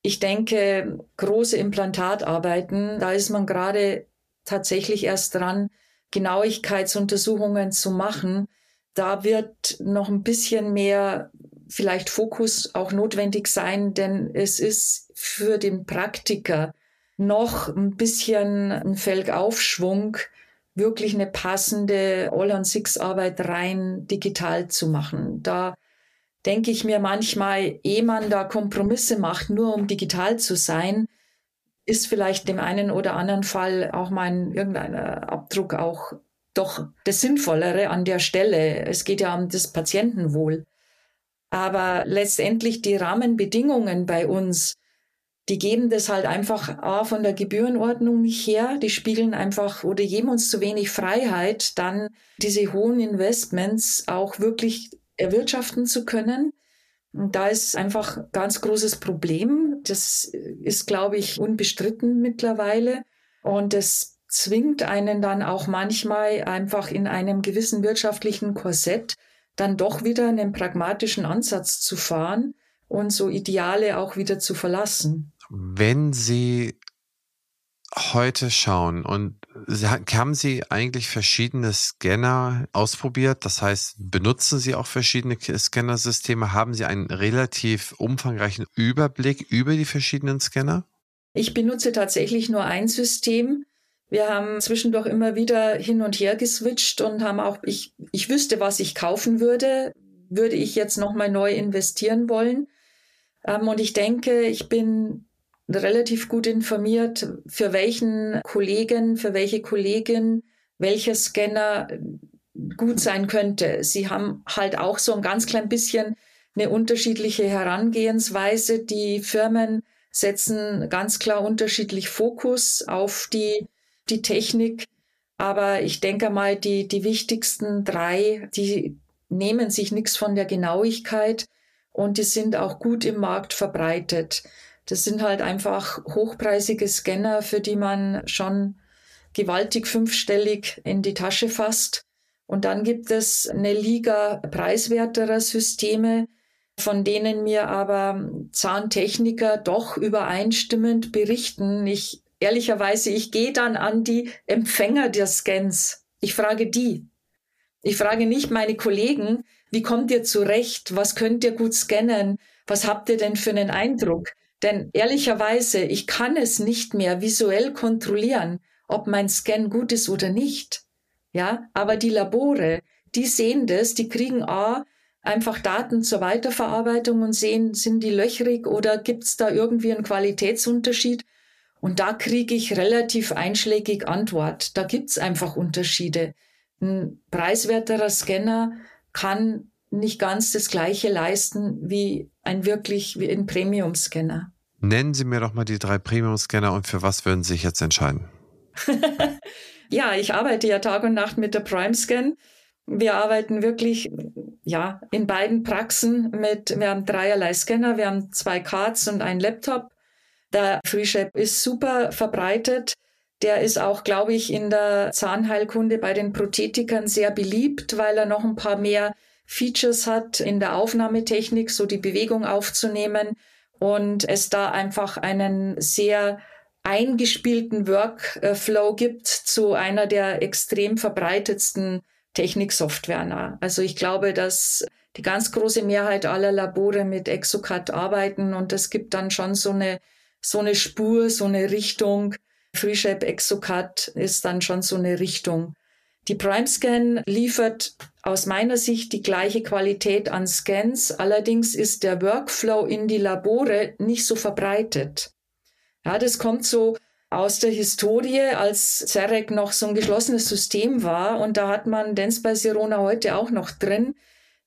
Ich denke, große Implantatarbeiten, da ist man gerade tatsächlich erst dran, Genauigkeitsuntersuchungen zu machen. Da wird noch ein bisschen mehr vielleicht Fokus auch notwendig sein, denn es ist für den Praktiker noch ein bisschen ein Felgaufschwung, wirklich eine passende All-on-Six-Arbeit rein digital zu machen. Da denke ich mir manchmal, ehe man da Kompromisse macht, nur um digital zu sein, ist vielleicht dem einen oder anderen Fall auch mein irgendeiner Abdruck auch doch das Sinnvollere an der Stelle. Es geht ja um das Patientenwohl. Aber letztendlich die Rahmenbedingungen bei uns, die geben das halt einfach A, von der Gebührenordnung nicht her. Die spiegeln einfach oder geben uns zu wenig Freiheit, dann diese hohen Investments auch wirklich erwirtschaften zu können. Und da ist einfach ein ganz großes Problem. Das ist, glaube ich, unbestritten mittlerweile. Und es zwingt einen dann auch manchmal einfach in einem gewissen wirtschaftlichen Korsett dann doch wieder einen pragmatischen Ansatz zu fahren und so Ideale auch wieder zu verlassen. Wenn Sie heute schauen und haben Sie eigentlich verschiedene Scanner ausprobiert? Das heißt, benutzen Sie auch verschiedene Scannersysteme? Haben Sie einen relativ umfangreichen Überblick über die verschiedenen Scanner? Ich benutze tatsächlich nur ein System. Wir haben zwischendurch immer wieder hin und her geswitcht und haben auch, ich, ich wüsste, was ich kaufen würde, würde ich jetzt nochmal neu investieren wollen. Ähm, und ich denke, ich bin relativ gut informiert, für welchen Kollegen, für welche Kollegin welcher Scanner gut sein könnte. Sie haben halt auch so ein ganz klein bisschen eine unterschiedliche Herangehensweise. Die Firmen setzen ganz klar unterschiedlich Fokus auf die, die Technik. Aber ich denke mal, die, die wichtigsten drei, die nehmen sich nichts von der Genauigkeit und die sind auch gut im Markt verbreitet. Das sind halt einfach hochpreisige Scanner, für die man schon gewaltig fünfstellig in die Tasche fasst. Und dann gibt es eine Liga preiswerterer Systeme, von denen mir aber Zahntechniker doch übereinstimmend berichten. Ich ehrlicherweise, ich gehe dann an die Empfänger der Scans. Ich frage die. Ich frage nicht meine Kollegen, wie kommt ihr zurecht? Was könnt ihr gut scannen? Was habt ihr denn für einen Eindruck? Denn ehrlicherweise, ich kann es nicht mehr visuell kontrollieren, ob mein Scan gut ist oder nicht. Ja, aber die Labore, die sehen das, die kriegen A, einfach Daten zur Weiterverarbeitung und sehen, sind die löchrig oder gibt's da irgendwie einen Qualitätsunterschied? Und da kriege ich relativ einschlägig Antwort. Da gibt's einfach Unterschiede. Ein preiswerterer Scanner kann nicht ganz das Gleiche leisten wie ein wirklich wie ein Premium-Scanner. Nennen Sie mir doch mal die drei Premium-Scanner und für was würden Sie sich jetzt entscheiden? [LAUGHS] ja, ich arbeite ja Tag und Nacht mit der Prime Scan. Wir arbeiten wirklich ja in beiden Praxen mit, wir haben dreierlei Scanner, wir haben zwei Cards und einen Laptop. Der FreeShape ist super verbreitet. Der ist auch, glaube ich, in der Zahnheilkunde bei den Prothetikern sehr beliebt, weil er noch ein paar mehr Features hat in der Aufnahmetechnik, so die Bewegung aufzunehmen und es da einfach einen sehr eingespielten Workflow gibt zu einer der extrem verbreitetsten Techniksoftware. Also ich glaube, dass die ganz große Mehrheit aller Labore mit Exocad arbeiten und es gibt dann schon so eine, so eine Spur, so eine Richtung, FreeShape Exocad ist dann schon so eine Richtung. Die PrimeScan liefert aus meiner Sicht die gleiche Qualität an Scans, allerdings ist der Workflow in die Labore nicht so verbreitet. Ja, das kommt so aus der Historie, als CEREC noch so ein geschlossenes System war und da hat man Sirona heute auch noch drin.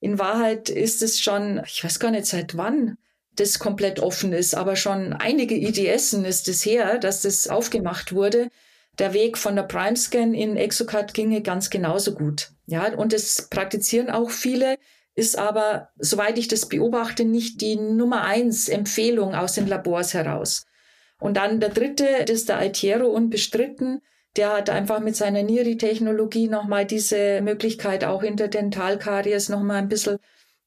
In Wahrheit ist es schon, ich weiß gar nicht seit wann, das komplett offen ist, aber schon einige IDSen ist es her, dass das aufgemacht wurde. Der Weg von der Primescan in Exocad ginge ganz genauso gut. Ja, und das praktizieren auch viele, ist aber, soweit ich das beobachte, nicht die Nummer eins Empfehlung aus den Labors heraus. Und dann der dritte, das ist der Altiero unbestritten. Der hat einfach mit seiner Niri-Technologie nochmal diese Möglichkeit, auch Interdentalkaries nochmal ein bisschen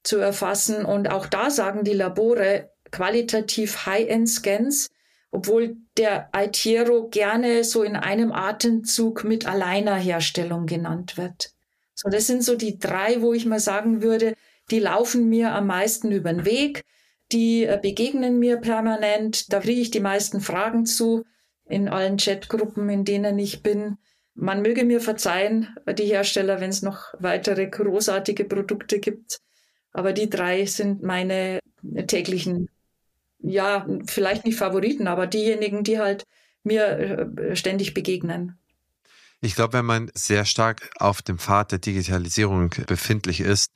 zu erfassen. Und auch da sagen die Labore qualitativ High-End-Scans, obwohl der Altiero gerne so in einem Atemzug mit Alleinerherstellung genannt wird. So, das sind so die drei, wo ich mal sagen würde, die laufen mir am meisten über den Weg, die äh, begegnen mir permanent, da kriege ich die meisten Fragen zu in allen Chatgruppen, in denen ich bin. Man möge mir verzeihen, die Hersteller, wenn es noch weitere großartige Produkte gibt. Aber die drei sind meine täglichen, ja, vielleicht nicht Favoriten, aber diejenigen, die halt mir äh, ständig begegnen. Ich glaube, wenn man sehr stark auf dem Pfad der Digitalisierung befindlich ist,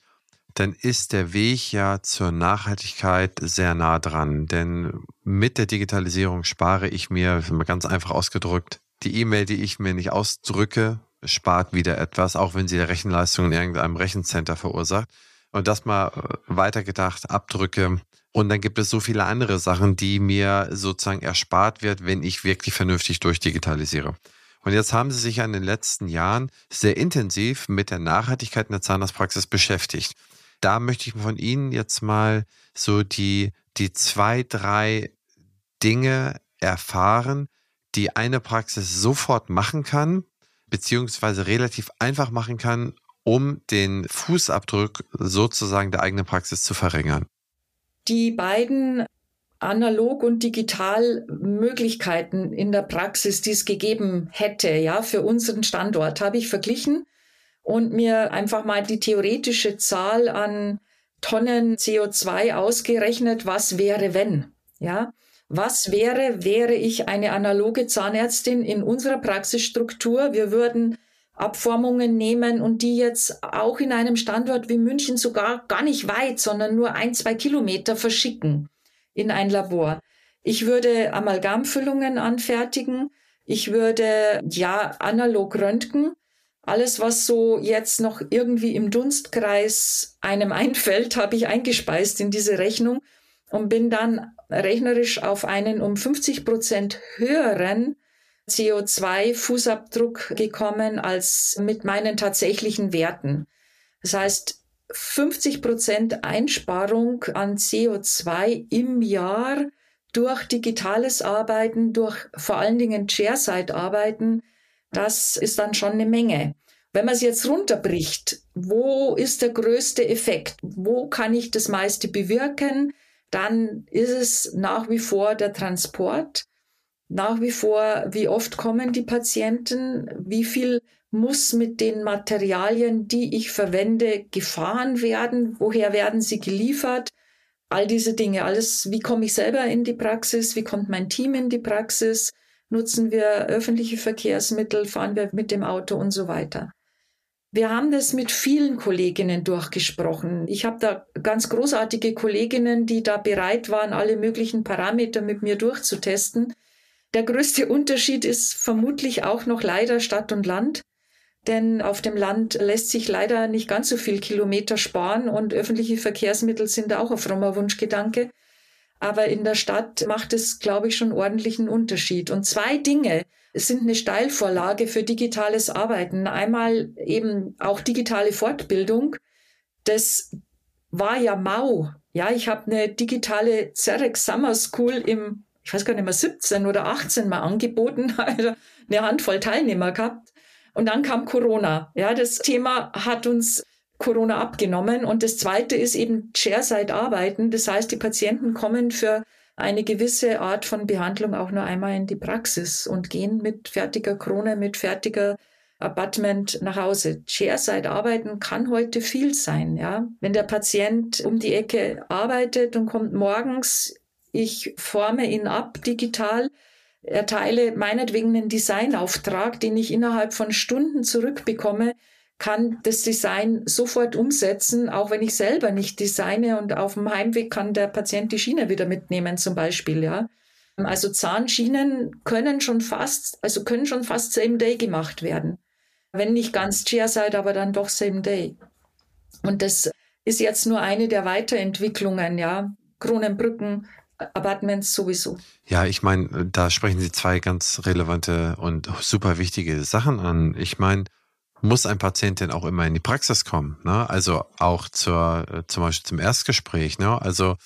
dann ist der Weg ja zur Nachhaltigkeit sehr nah dran. Denn mit der Digitalisierung spare ich mir, ganz einfach ausgedrückt, die E-Mail, die ich mir nicht ausdrücke, spart wieder etwas, auch wenn sie der Rechenleistung in irgendeinem Rechencenter verursacht. Und das mal äh, weitergedacht, Abdrücke. Und dann gibt es so viele andere Sachen, die mir sozusagen erspart wird, wenn ich wirklich vernünftig durchdigitalisiere. Und jetzt haben Sie sich ja in den letzten Jahren sehr intensiv mit der Nachhaltigkeit in der Zahnarztpraxis beschäftigt. Da möchte ich von Ihnen jetzt mal so die, die zwei, drei Dinge erfahren, die eine Praxis sofort machen kann, beziehungsweise relativ einfach machen kann, um den Fußabdruck sozusagen der eigenen Praxis zu verringern. Die beiden analog und digital Möglichkeiten in der Praxis, die es gegeben hätte, ja, für unseren Standort, habe ich verglichen und mir einfach mal die theoretische Zahl an Tonnen CO2 ausgerechnet, was wäre, wenn, ja. Was wäre, wäre ich eine analoge Zahnärztin in unserer Praxisstruktur? Wir würden Abformungen nehmen und die jetzt auch in einem Standort wie München sogar gar nicht weit, sondern nur ein, zwei Kilometer verschicken in ein Labor. Ich würde Amalgamfüllungen anfertigen. Ich würde, ja, analog röntgen. Alles, was so jetzt noch irgendwie im Dunstkreis einem [LAUGHS] einfällt, habe ich eingespeist in diese Rechnung und bin dann rechnerisch auf einen um 50 Prozent höheren CO2-Fußabdruck gekommen als mit meinen tatsächlichen Werten. Das heißt, 50 Prozent Einsparung an CO2 im Jahr durch digitales Arbeiten, durch vor allen Dingen Chairside-Arbeiten, das ist dann schon eine Menge. Wenn man es jetzt runterbricht, wo ist der größte Effekt? Wo kann ich das meiste bewirken? Dann ist es nach wie vor der Transport. Nach wie vor, wie oft kommen die Patienten? Wie viel muss mit den Materialien, die ich verwende, gefahren werden? Woher werden sie geliefert? All diese Dinge, alles, wie komme ich selber in die Praxis? Wie kommt mein Team in die Praxis? Nutzen wir öffentliche Verkehrsmittel? Fahren wir mit dem Auto und so weiter? Wir haben das mit vielen Kolleginnen durchgesprochen. Ich habe da ganz großartige Kolleginnen, die da bereit waren, alle möglichen Parameter mit mir durchzutesten. Der größte Unterschied ist vermutlich auch noch leider Stadt und Land denn auf dem Land lässt sich leider nicht ganz so viel Kilometer sparen und öffentliche Verkehrsmittel sind auch ein frommer Wunschgedanke. Aber in der Stadt macht es, glaube ich, schon ordentlichen Unterschied. Und zwei Dinge sind eine Steilvorlage für digitales Arbeiten. Einmal eben auch digitale Fortbildung. Das war ja mau. Ja, ich habe eine digitale Cerex Summer School im, ich weiß gar nicht mehr, 17 oder 18 mal angeboten, [LAUGHS] also eine Handvoll Teilnehmer gehabt. Und dann kam Corona. Ja, das Thema hat uns Corona abgenommen. Und das zweite ist eben Chairside-Arbeiten. Das heißt, die Patienten kommen für eine gewisse Art von Behandlung auch nur einmal in die Praxis und gehen mit fertiger Krone, mit fertiger Abattement nach Hause. Chairside arbeiten kann heute viel sein, ja. Wenn der Patient um die Ecke arbeitet und kommt morgens, ich forme ihn ab digital, erteile meinetwegen einen Designauftrag, den ich innerhalb von Stunden zurückbekomme, kann das Design sofort umsetzen, auch wenn ich selber nicht designe und auf dem Heimweg kann der Patient die Schiene wieder mitnehmen zum Beispiel, ja. Also Zahnschienen können schon fast, also können schon fast Same Day gemacht werden. Wenn nicht ganz Chairside, aber dann doch Same Day. Und das ist jetzt nur eine der Weiterentwicklungen, ja. Kronenbrücken, Apartments sowieso. Ja, ich meine, da sprechen Sie zwei ganz relevante und super wichtige Sachen an. Ich meine, muss ein Patient denn auch immer in die Praxis kommen? Ne? Also auch zur, äh, zum Beispiel zum Erstgespräch. Ne? Also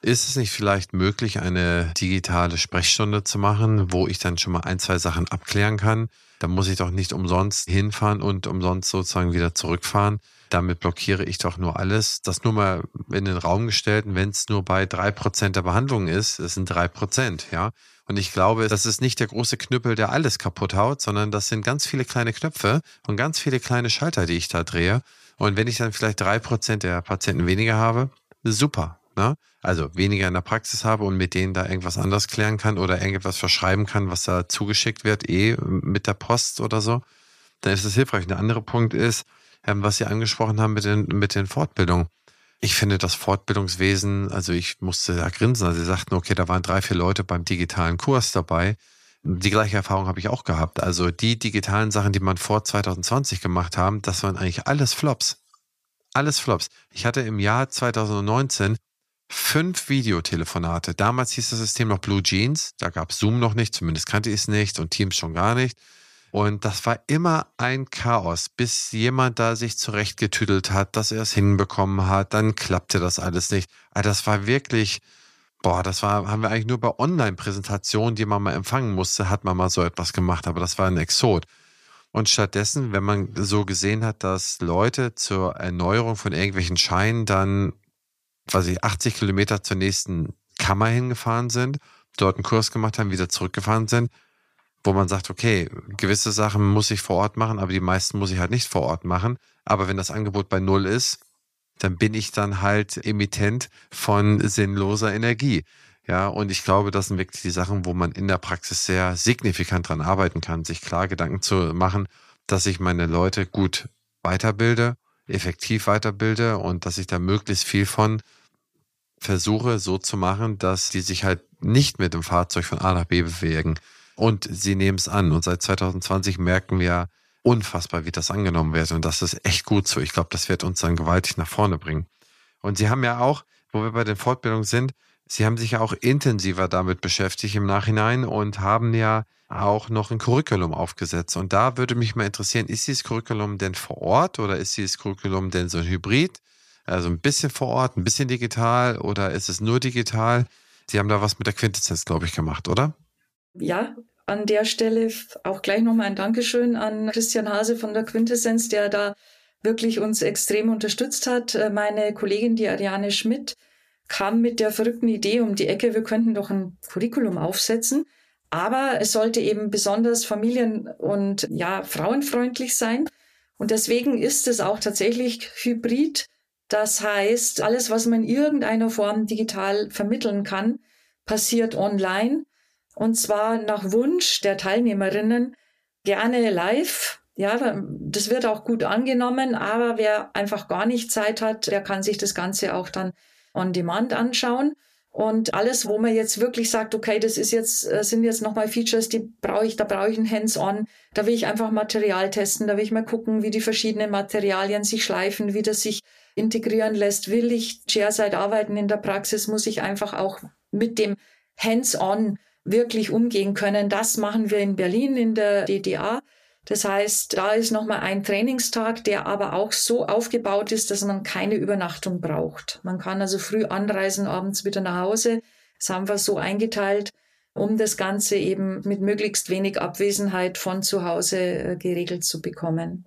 ist es nicht vielleicht möglich, eine digitale Sprechstunde zu machen, wo ich dann schon mal ein, zwei Sachen abklären kann? Da muss ich doch nicht umsonst hinfahren und umsonst sozusagen wieder zurückfahren. Damit blockiere ich doch nur alles. Das nur mal in den Raum gestellt, wenn es nur bei drei Prozent der Behandlung ist, es sind drei Prozent, ja. Und ich glaube, das ist nicht der große Knüppel, der alles kaputt haut, sondern das sind ganz viele kleine Knöpfe und ganz viele kleine Schalter, die ich da drehe. Und wenn ich dann vielleicht drei Prozent der Patienten weniger habe, super, ne? also weniger in der Praxis habe und mit denen da irgendwas anders klären kann oder irgendetwas verschreiben kann, was da zugeschickt wird, eh mit der Post oder so, dann ist das hilfreich. Der andere Punkt ist, ähm, was Sie angesprochen haben mit den, mit den Fortbildungen. Ich finde das Fortbildungswesen, also ich musste da grinsen. Also Sie sagten, okay, da waren drei, vier Leute beim digitalen Kurs dabei. Die gleiche Erfahrung habe ich auch gehabt. Also die digitalen Sachen, die man vor 2020 gemacht haben, das waren eigentlich alles Flops. Alles Flops. Ich hatte im Jahr 2019 fünf Videotelefonate. Damals hieß das System noch Blue Jeans. Da gab es Zoom noch nicht, zumindest kannte ich es nicht und Teams schon gar nicht. Und das war immer ein Chaos, bis jemand da sich zurechtgetüdelt hat, dass er es hinbekommen hat. Dann klappte das alles nicht. Also das war wirklich, boah, das war, haben wir eigentlich nur bei Online-Präsentationen, die man mal empfangen musste, hat man mal so etwas gemacht. Aber das war ein Exot. Und stattdessen, wenn man so gesehen hat, dass Leute zur Erneuerung von irgendwelchen Scheinen dann quasi 80 Kilometer zur nächsten Kammer hingefahren sind, dort einen Kurs gemacht haben, wieder zurückgefahren sind, wo man sagt, okay, gewisse Sachen muss ich vor Ort machen, aber die meisten muss ich halt nicht vor Ort machen. Aber wenn das Angebot bei Null ist, dann bin ich dann halt Emittent von sinnloser Energie. Ja, und ich glaube, das sind wirklich die Sachen, wo man in der Praxis sehr signifikant dran arbeiten kann, sich klar Gedanken zu machen, dass ich meine Leute gut weiterbilde, effektiv weiterbilde und dass ich da möglichst viel von versuche so zu machen, dass die sich halt nicht mit dem Fahrzeug von A nach B bewegen. Und sie nehmen es an. Und seit 2020 merken wir unfassbar, wie das angenommen wird. Und das ist echt gut so. Ich glaube, das wird uns dann gewaltig nach vorne bringen. Und sie haben ja auch, wo wir bei den Fortbildungen sind, sie haben sich ja auch intensiver damit beschäftigt im Nachhinein und haben ja auch noch ein Curriculum aufgesetzt. Und da würde mich mal interessieren, ist dieses Curriculum denn vor Ort oder ist dieses Curriculum denn so ein Hybrid? Also ein bisschen vor Ort, ein bisschen digital oder ist es nur digital? Sie haben da was mit der Quintessenz, glaube ich, gemacht, oder? Ja, an der Stelle auch gleich nochmal ein Dankeschön an Christian Hase von der Quintessenz, der da wirklich uns extrem unterstützt hat. Äh, meine Kollegin, die Ariane Schmidt, kam mit der verrückten Idee um die Ecke, wir könnten doch ein Curriculum aufsetzen. Aber es sollte eben besonders familien- und ja, frauenfreundlich sein. Und deswegen ist es auch tatsächlich hybrid das heißt, alles, was man in irgendeiner Form digital vermitteln kann, passiert online und zwar nach Wunsch der Teilnehmerinnen gerne live. Ja, das wird auch gut angenommen, aber wer einfach gar nicht Zeit hat, der kann sich das Ganze auch dann on demand anschauen. Und alles, wo man jetzt wirklich sagt, okay, das ist jetzt, äh, sind jetzt nochmal Features, die brauche ich, da brauche ich ein Hands-on, da will ich einfach Material testen, da will ich mal gucken, wie die verschiedenen Materialien sich schleifen, wie das sich integrieren lässt. Will ich Chairside arbeiten in der Praxis, muss ich einfach auch mit dem Hands-on wirklich umgehen können. Das machen wir in Berlin in der DDA. Das heißt, da ist nochmal ein Trainingstag, der aber auch so aufgebaut ist, dass man keine Übernachtung braucht. Man kann also früh anreisen, abends wieder nach Hause. Das haben wir so eingeteilt, um das Ganze eben mit möglichst wenig Abwesenheit von zu Hause äh, geregelt zu bekommen.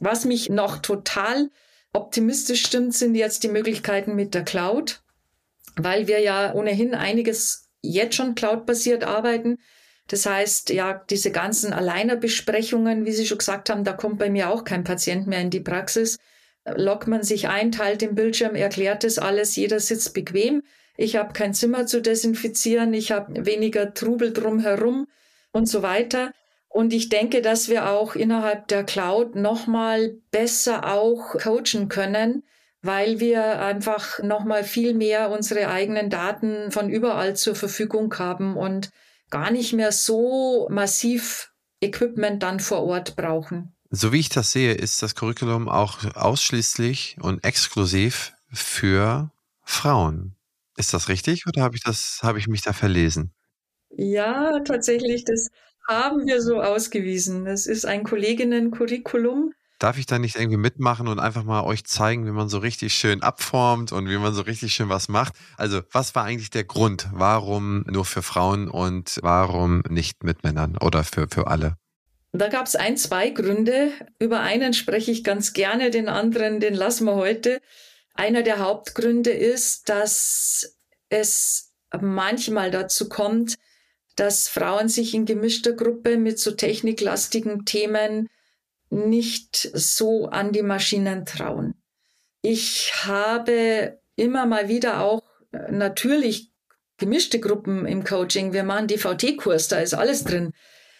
Was mich noch total optimistisch stimmt, sind jetzt die Möglichkeiten mit der Cloud, weil wir ja ohnehin einiges jetzt schon cloud-basiert arbeiten. Das heißt, ja, diese ganzen Alleinerbesprechungen, wie Sie schon gesagt haben, da kommt bei mir auch kein Patient mehr in die Praxis. Lockt man sich ein, teilt den Bildschirm, erklärt das alles, jeder sitzt bequem. Ich habe kein Zimmer zu desinfizieren, ich habe weniger Trubel drumherum und so weiter. Und ich denke, dass wir auch innerhalb der Cloud nochmal besser auch coachen können, weil wir einfach nochmal viel mehr unsere eigenen Daten von überall zur Verfügung haben und gar nicht mehr so massiv Equipment dann vor Ort brauchen. So wie ich das sehe, ist das Curriculum auch ausschließlich und exklusiv für Frauen. Ist das richtig oder habe ich das, habe ich mich da verlesen? Ja, tatsächlich, das haben wir so ausgewiesen. Es ist ein Kolleginnen-Curriculum. Darf ich da nicht irgendwie mitmachen und einfach mal euch zeigen, wie man so richtig schön abformt und wie man so richtig schön was macht? Also, was war eigentlich der Grund? Warum nur für Frauen und warum nicht mit Männern oder für, für alle? Da gab es ein, zwei Gründe. Über einen spreche ich ganz gerne, den anderen, den lassen wir heute. Einer der Hauptgründe ist, dass es manchmal dazu kommt, dass Frauen sich in gemischter Gruppe mit so techniklastigen Themen nicht so an die Maschinen trauen. Ich habe immer mal wieder auch äh, natürlich gemischte Gruppen im Coaching. Wir machen DVT-Kurs, da ist alles drin.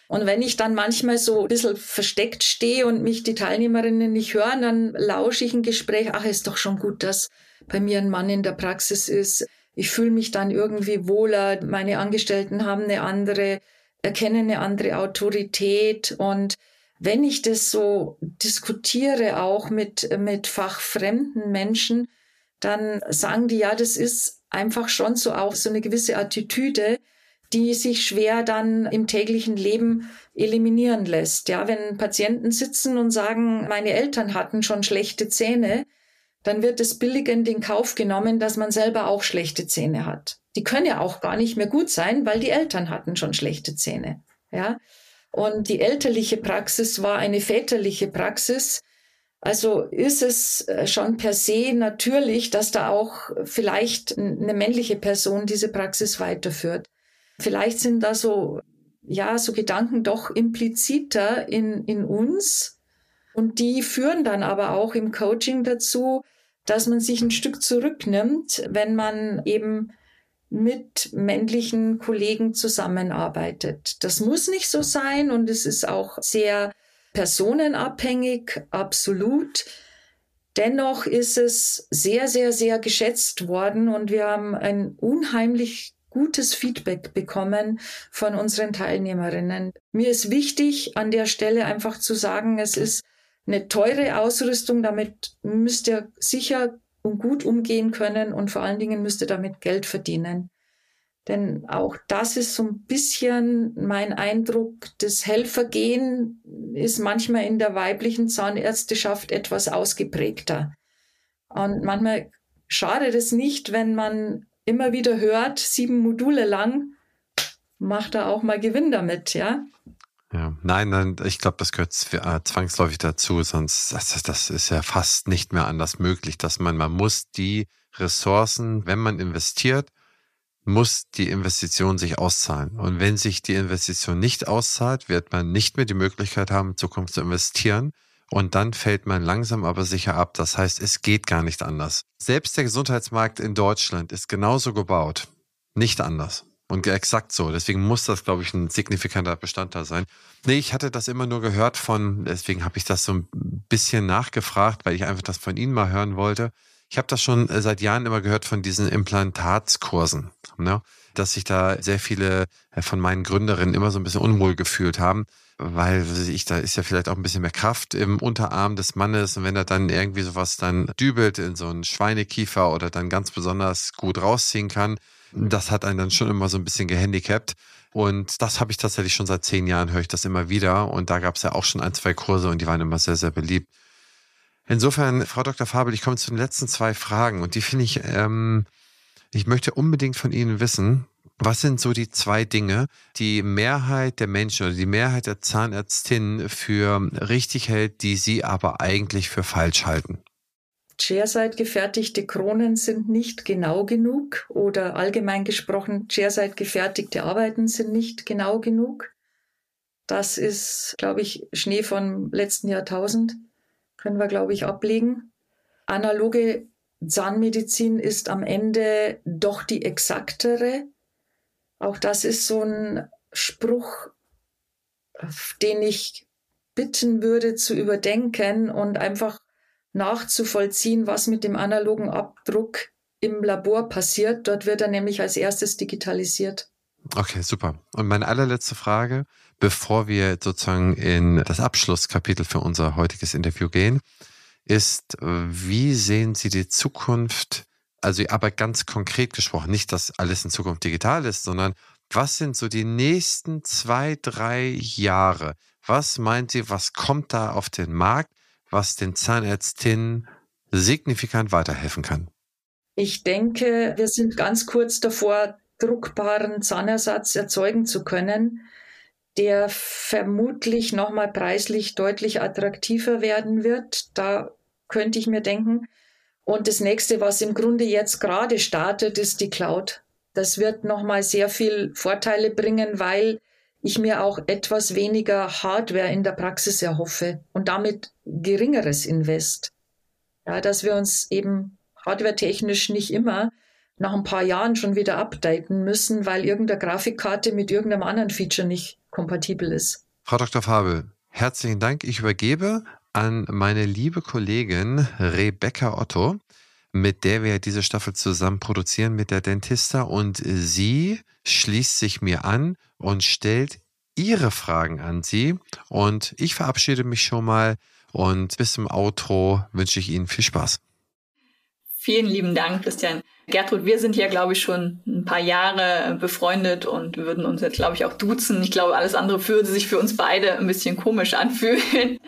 Und wenn ich dann manchmal so ein bisschen versteckt stehe und mich die Teilnehmerinnen nicht hören, dann lausche ich ein Gespräch. Ach, ist doch schon gut, dass bei mir ein Mann in der Praxis ist. Ich fühle mich dann irgendwie wohler. Meine Angestellten haben eine andere, erkennen eine andere Autorität. Und wenn ich das so diskutiere, auch mit, mit fachfremden Menschen, dann sagen die, ja, das ist einfach schon so auch so eine gewisse Attitüde, die sich schwer dann im täglichen Leben eliminieren lässt. Ja, wenn Patienten sitzen und sagen, meine Eltern hatten schon schlechte Zähne, dann wird es billigend in Kauf genommen, dass man selber auch schlechte Zähne hat. Die können ja auch gar nicht mehr gut sein, weil die Eltern hatten schon schlechte Zähne. Ja, und die elterliche Praxis war eine väterliche Praxis. Also ist es äh, schon per se natürlich, dass da auch vielleicht eine männliche Person diese Praxis weiterführt. Vielleicht sind da so, ja, so Gedanken doch impliziter in, in uns. Und die führen dann aber auch im Coaching dazu, dass man sich ein Stück zurücknimmt, wenn man eben mit männlichen Kollegen zusammenarbeitet. Das muss nicht so sein und es ist auch sehr personenabhängig, absolut. Dennoch ist es sehr, sehr, sehr geschätzt worden und wir haben ein unheimlich gutes Feedback bekommen von unseren Teilnehmerinnen. Mir ist wichtig, an der Stelle einfach zu sagen, es ist eine teure Ausrüstung, damit müsst ihr sicher und gut umgehen können und vor allen Dingen müsst ihr damit Geld verdienen. Denn auch das ist so ein bisschen mein Eindruck, das Helfergehen ist manchmal in der weiblichen Zahnärzteschaft etwas ausgeprägter. Und manchmal schadet es nicht, wenn man immer wieder hört, sieben Module lang, macht er auch mal Gewinn damit, ja? Ja, nein, nein, ich glaube, das gehört äh, zwangsläufig dazu, sonst das, das ist ja fast nicht mehr anders möglich, dass man, man muss die Ressourcen, wenn man investiert, muss die Investition sich auszahlen. Und wenn sich die Investition nicht auszahlt, wird man nicht mehr die Möglichkeit haben, in Zukunft zu investieren. Und dann fällt man langsam aber sicher ab. Das heißt, es geht gar nicht anders. Selbst der Gesundheitsmarkt in Deutschland ist genauso gebaut. Nicht anders. Und exakt so. Deswegen muss das, glaube ich, ein signifikanter Bestandteil sein. Nee, ich hatte das immer nur gehört von, deswegen habe ich das so ein bisschen nachgefragt, weil ich einfach das von Ihnen mal hören wollte. Ich habe das schon äh, seit Jahren immer gehört von diesen Implantatskursen, ne? dass sich da sehr viele äh, von meinen Gründerinnen immer so ein bisschen unwohl gefühlt haben weil ich, da ist ja vielleicht auch ein bisschen mehr Kraft im Unterarm des Mannes und wenn er dann irgendwie sowas dann dübelt in so einen Schweinekiefer oder dann ganz besonders gut rausziehen kann, das hat einen dann schon immer so ein bisschen gehandicapt. Und das habe ich tatsächlich schon seit zehn Jahren, höre ich das immer wieder. Und da gab es ja auch schon ein, zwei Kurse und die waren immer sehr, sehr beliebt. Insofern, Frau Dr. Fabel, ich komme zu den letzten zwei Fragen und die finde ich, ähm, ich möchte unbedingt von Ihnen wissen, was sind so die zwei Dinge, die Mehrheit der Menschen oder die Mehrheit der Zahnärztinnen für richtig hält, die sie aber eigentlich für falsch halten? Chairside gefertigte Kronen sind nicht genau genug oder allgemein gesprochen Chairside gefertigte Arbeiten sind nicht genau genug. Das ist, glaube ich, Schnee vom letzten Jahrtausend. Können wir, glaube ich, ablegen. Analoge Zahnmedizin ist am Ende doch die exaktere auch das ist so ein Spruch, den ich bitten würde zu überdenken und einfach nachzuvollziehen, was mit dem analogen Abdruck im Labor passiert. Dort wird er nämlich als erstes digitalisiert. Okay, super. Und meine allerletzte Frage, bevor wir sozusagen in das Abschlusskapitel für unser heutiges Interview gehen, ist, wie sehen Sie die Zukunft, also aber ganz konkret gesprochen, nicht, dass alles in Zukunft digital ist, sondern was sind so die nächsten zwei, drei Jahre? Was meint Sie, was kommt da auf den Markt, was den Zahnärztinnen signifikant weiterhelfen kann? Ich denke, wir sind ganz kurz davor, druckbaren Zahnersatz erzeugen zu können, der vermutlich nochmal preislich deutlich attraktiver werden wird. Da könnte ich mir denken. Und das nächste, was im Grunde jetzt gerade startet, ist die Cloud. Das wird nochmal sehr viel Vorteile bringen, weil ich mir auch etwas weniger Hardware in der Praxis erhoffe und damit geringeres Invest. Ja, dass wir uns eben hardwaretechnisch nicht immer nach ein paar Jahren schon wieder updaten müssen, weil irgendeine Grafikkarte mit irgendeinem anderen Feature nicht kompatibel ist. Frau Dr. Fabel, herzlichen Dank. Ich übergebe an meine liebe Kollegin Rebecca Otto, mit der wir diese Staffel zusammen produzieren mit der Dentista und sie schließt sich mir an und stellt ihre Fragen an Sie und ich verabschiede mich schon mal und bis zum Outro wünsche ich Ihnen viel Spaß. Vielen lieben Dank, Christian. Gertrud, wir sind ja, glaube ich, schon ein paar Jahre befreundet und würden uns jetzt, glaube ich, auch duzen. Ich glaube, alles andere würde sich für uns beide ein bisschen komisch anfühlen.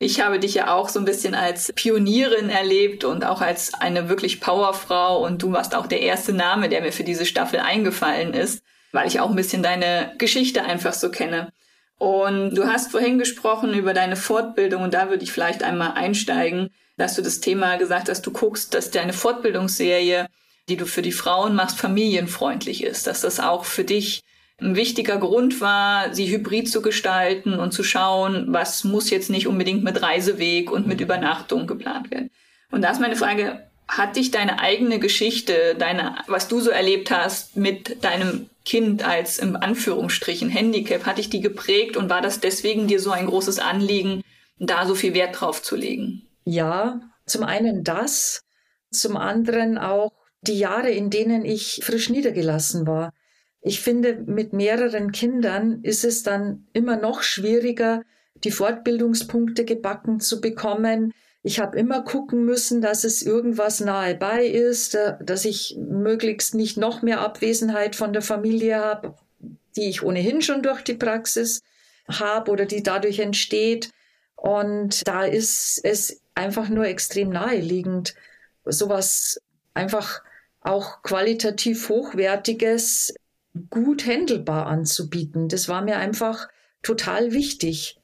Ich habe dich ja auch so ein bisschen als Pionierin erlebt und auch als eine wirklich Powerfrau und du warst auch der erste Name, der mir für diese Staffel eingefallen ist, weil ich auch ein bisschen deine Geschichte einfach so kenne. Und du hast vorhin gesprochen über deine Fortbildung und da würde ich vielleicht einmal einsteigen, dass du das Thema gesagt hast, du guckst, dass deine Fortbildungsserie die du für die Frauen machst, familienfreundlich ist, dass das auch für dich ein wichtiger Grund war, sie hybrid zu gestalten und zu schauen, was muss jetzt nicht unbedingt mit Reiseweg und mit Übernachtung geplant werden. Und da ist meine Frage, hat dich deine eigene Geschichte, deine, was du so erlebt hast mit deinem Kind als im Anführungsstrichen Handicap, hat dich die geprägt und war das deswegen dir so ein großes Anliegen, da so viel Wert drauf zu legen? Ja, zum einen das, zum anderen auch die Jahre, in denen ich frisch niedergelassen war. Ich finde, mit mehreren Kindern ist es dann immer noch schwieriger, die Fortbildungspunkte gebacken zu bekommen. Ich habe immer gucken müssen, dass es irgendwas nahe bei ist, äh, dass ich möglichst nicht noch mehr Abwesenheit von der Familie habe, die ich ohnehin schon durch die Praxis habe oder die dadurch entsteht. Und da ist es einfach nur extrem naheliegend, sowas einfach auch qualitativ hochwertiges, gut händelbar anzubieten. Das war mir einfach total wichtig.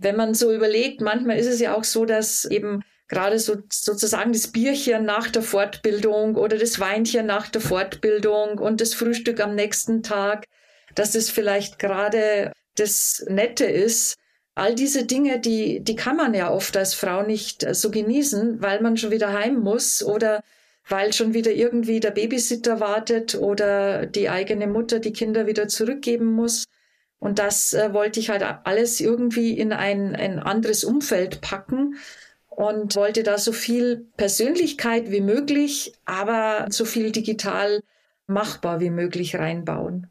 Wenn man so überlegt, manchmal ist es ja auch so, dass eben gerade so sozusagen das Bierchen nach der Fortbildung oder das Weinchen nach der Fortbildung und das Frühstück am nächsten Tag, dass es vielleicht gerade das Nette ist. All diese Dinge, die, die kann man ja oft als Frau nicht so genießen, weil man schon wieder heim muss oder weil schon wieder irgendwie der Babysitter wartet oder die eigene Mutter die Kinder wieder zurückgeben muss. Und das äh, wollte ich halt alles irgendwie in ein, ein anderes Umfeld packen und wollte da so viel Persönlichkeit wie möglich, aber so viel digital machbar wie möglich reinbauen.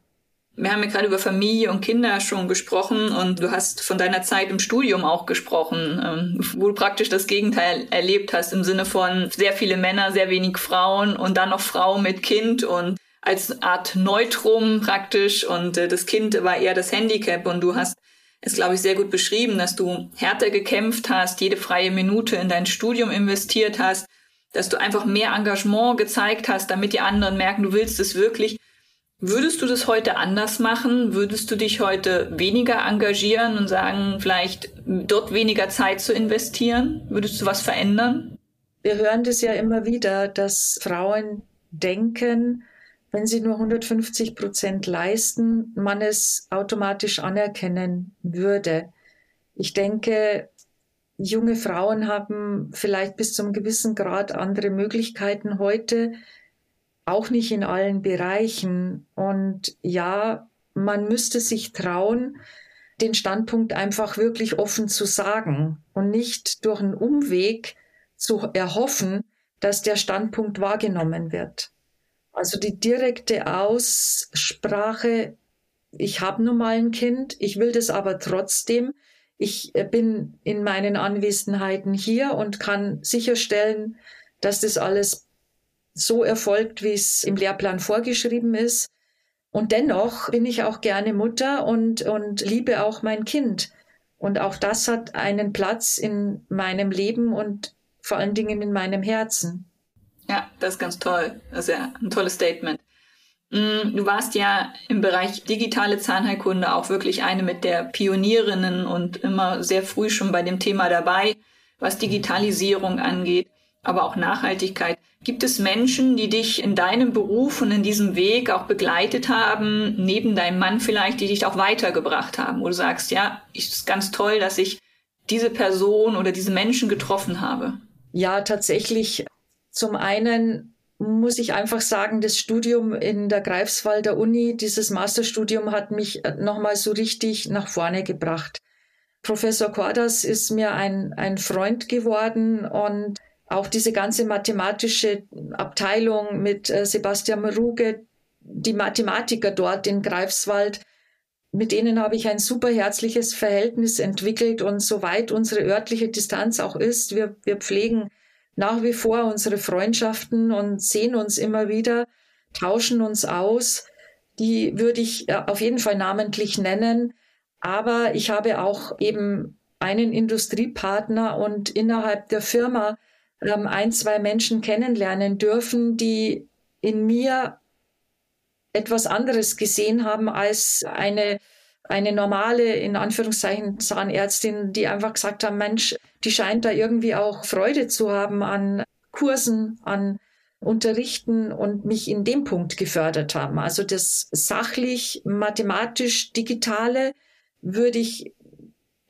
Wir haben ja gerade über Familie und Kinder schon gesprochen und du hast von deiner Zeit im Studium auch gesprochen, ähm, wo du praktisch das Gegenteil erlebt hast im Sinne von sehr viele Männer, sehr wenig Frauen und dann noch Frau mit Kind und als Art Neutrum praktisch und äh, das Kind war eher das Handicap und du hast es, glaube ich, sehr gut beschrieben, dass du härter gekämpft hast, jede freie Minute in dein Studium investiert hast, dass du einfach mehr Engagement gezeigt hast, damit die anderen merken, du willst es wirklich Würdest du das heute anders machen? Würdest du dich heute weniger engagieren und sagen, vielleicht dort weniger Zeit zu investieren? Würdest du was verändern? Wir hören das ja immer wieder, dass Frauen denken, wenn sie nur 150 Prozent leisten, man es automatisch anerkennen würde. Ich denke, junge Frauen haben vielleicht bis zum gewissen Grad andere Möglichkeiten heute, auch nicht in allen Bereichen. Und ja, man müsste sich trauen, den Standpunkt einfach wirklich offen zu sagen und nicht durch einen Umweg zu erhoffen, dass der Standpunkt wahrgenommen wird. Also die direkte Aussprache, ich habe nun mal ein Kind, ich will das aber trotzdem. Ich äh, bin in meinen Anwesenheiten hier und kann sicherstellen, dass das alles so erfolgt, wie es im Lehrplan vorgeschrieben ist. Und dennoch bin ich auch gerne Mutter und, und liebe auch mein Kind. Und auch das hat einen Platz in meinem Leben und vor allen Dingen in meinem Herzen. Ja, das ist ganz toll. Das ist ja ein tolles Statement. Mm, du warst ja im Bereich digitale Zahnheilkunde auch wirklich eine mit der Pionierinnen und immer sehr früh schon bei dem Thema dabei, was Digitalisierung angeht, aber auch Nachhaltigkeit. Gibt es Menschen, die dich in deinem Beruf und in diesem Weg auch begleitet haben, neben deinem Mann vielleicht, die dich auch weitergebracht haben, wo du sagst, ja, es ist ganz toll, dass ich diese Person oder diese Menschen getroffen habe? Ja, tatsächlich zum einen muss ich einfach sagen, das Studium in der Greifswalder Uni, dieses Masterstudium hat mich nochmal so richtig nach vorne gebracht. Professor Cordas ist mir ein, ein Freund geworden und auch diese ganze mathematische Abteilung mit äh, Sebastian Ruge, die Mathematiker dort in Greifswald, mit denen habe ich ein super herzliches Verhältnis entwickelt und soweit unsere örtliche Distanz auch ist, wir, wir pflegen nach wie vor unsere Freundschaften und sehen uns immer wieder, tauschen uns aus. Die würde ich äh, auf jeden Fall namentlich nennen. Aber ich habe auch eben einen Industriepartner und innerhalb der Firma ähm, ein, zwei Menschen kennenlernen dürfen, die in mir etwas anderes gesehen haben als eine eine normale, in Anführungszeichen, Zahnärztin, die einfach gesagt haben, Mensch, die scheint da irgendwie auch Freude zu haben an Kursen, an Unterrichten und mich in dem Punkt gefördert haben. Also das sachlich, mathematisch, digitale würde ich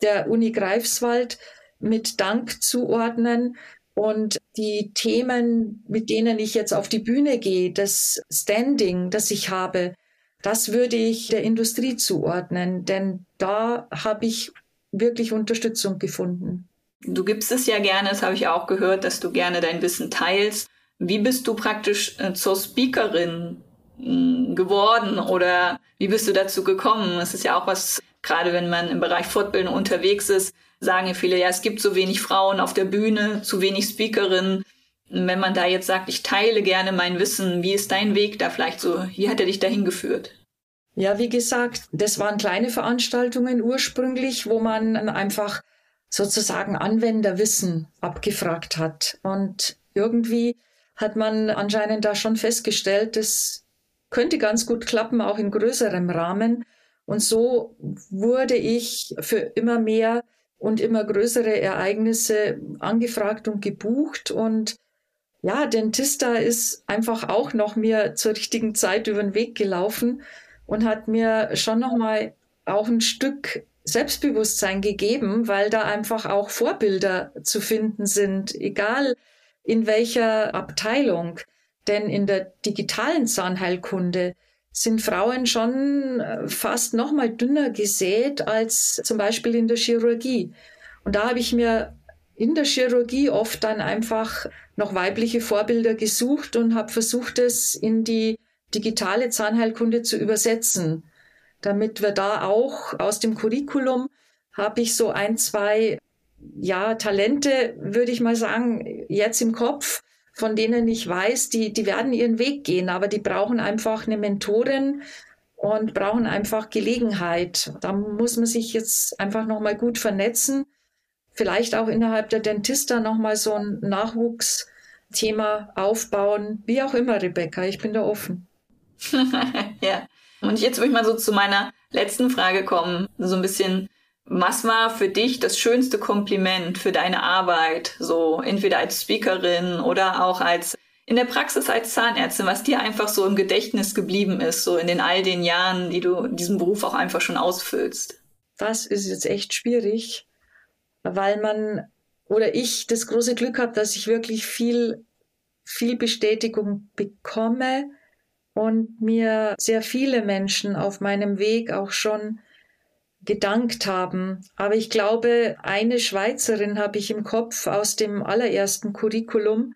der Uni Greifswald mit Dank zuordnen. Und die Themen, mit denen ich jetzt auf die Bühne gehe, das Standing, das ich habe, das würde ich der Industrie zuordnen, denn da habe ich wirklich Unterstützung gefunden. Du gibst es ja gerne, das habe ich auch gehört, dass du gerne dein Wissen teilst. Wie bist du praktisch äh, zur Speakerin hm, geworden oder wie bist du dazu gekommen? Es ist ja auch was, gerade wenn man im Bereich Fortbildung unterwegs ist, sagen viele, ja, es gibt so wenig Frauen auf der Bühne, zu wenig Speakerinnen. Wenn man da jetzt sagt, ich teile gerne mein Wissen, wie ist dein Weg da vielleicht so? Wie hat er dich dahin geführt? Ja, wie gesagt, das waren kleine Veranstaltungen ursprünglich, wo man einfach sozusagen Anwenderwissen abgefragt hat. Und irgendwie hat man anscheinend da schon festgestellt, das könnte ganz gut klappen, auch in größerem Rahmen. Und so wurde ich für immer mehr und immer größere Ereignisse angefragt und gebucht und ja, Dentista ist einfach auch noch mir zur richtigen Zeit über den Weg gelaufen und hat mir schon noch mal auch ein Stück Selbstbewusstsein gegeben, weil da einfach auch Vorbilder zu finden sind, egal in welcher Abteilung. Denn in der digitalen Zahnheilkunde sind Frauen schon äh, fast noch mal dünner gesät als zum Beispiel in der Chirurgie. Und da habe ich mir in der Chirurgie oft dann einfach noch weibliche Vorbilder gesucht und habe versucht, es in die digitale Zahnheilkunde zu übersetzen, damit wir da auch aus dem Curriculum habe ich so ein, zwei ja, Talente, würde ich mal sagen, jetzt im Kopf, von denen ich weiß, die, die werden ihren Weg gehen, aber die brauchen einfach eine Mentorin und brauchen einfach Gelegenheit. Da muss man sich jetzt einfach nochmal gut vernetzen vielleicht auch innerhalb der Dentista nochmal so ein Nachwuchsthema aufbauen. Wie auch immer, Rebecca, ich bin da offen. [LAUGHS] ja. Und jetzt will ich mal so zu meiner letzten Frage kommen. So ein bisschen, was war für dich das schönste Kompliment für deine Arbeit? So entweder als Speakerin oder auch als in der Praxis als Zahnärztin, was dir einfach so im Gedächtnis geblieben ist, so in den all den Jahren, die du diesen Beruf auch einfach schon ausfüllst? Das ist jetzt echt schwierig weil man oder ich das große Glück habe, dass ich wirklich viel, viel Bestätigung bekomme und mir sehr viele Menschen auf meinem Weg auch schon gedankt haben. Aber ich glaube, eine Schweizerin habe ich im Kopf aus dem allerersten Curriculum,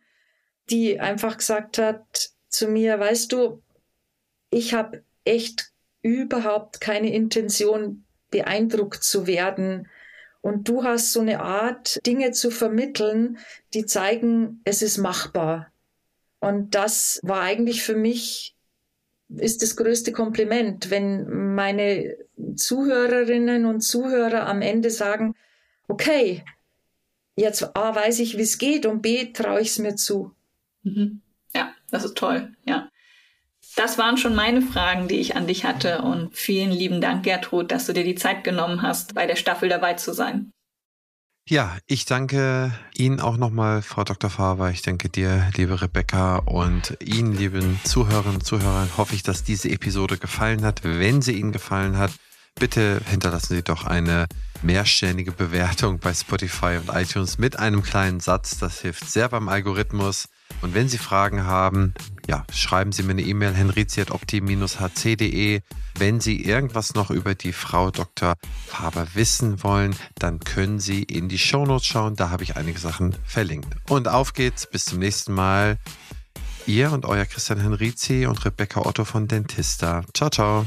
die einfach gesagt hat zu mir, weißt du, ich habe echt überhaupt keine Intention, beeindruckt zu werden. Und du hast so eine Art, Dinge zu vermitteln, die zeigen, es ist machbar. Und das war eigentlich für mich, ist das größte Kompliment, wenn meine Zuhörerinnen und Zuhörer am Ende sagen, okay, jetzt A weiß ich, wie es geht und B traue ich es mir zu. Mhm. Ja, das ist toll, ja. Das waren schon meine Fragen, die ich an dich hatte. Und vielen lieben Dank, Gertrud, dass du dir die Zeit genommen hast, bei der Staffel dabei zu sein. Ja, ich danke Ihnen auch nochmal, Frau Dr. Faber. Ich danke dir, liebe Rebecca, und Ihnen, lieben Zuhörerinnen und Zuhörern, hoffe ich, dass diese Episode gefallen hat. Wenn sie Ihnen gefallen hat, bitte hinterlassen Sie doch eine mehrständige Bewertung bei Spotify und iTunes mit einem kleinen Satz. Das hilft sehr beim Algorithmus. Und wenn Sie Fragen haben, ja, schreiben Sie mir eine E-Mail henrizi.opti-hc.de. Wenn Sie irgendwas noch über die Frau Dr. Faber wissen wollen, dann können Sie in die Shownotes schauen. Da habe ich einige Sachen verlinkt. Und auf geht's. Bis zum nächsten Mal. Ihr und euer Christian Henrizi und Rebecca Otto von Dentista. Ciao, ciao.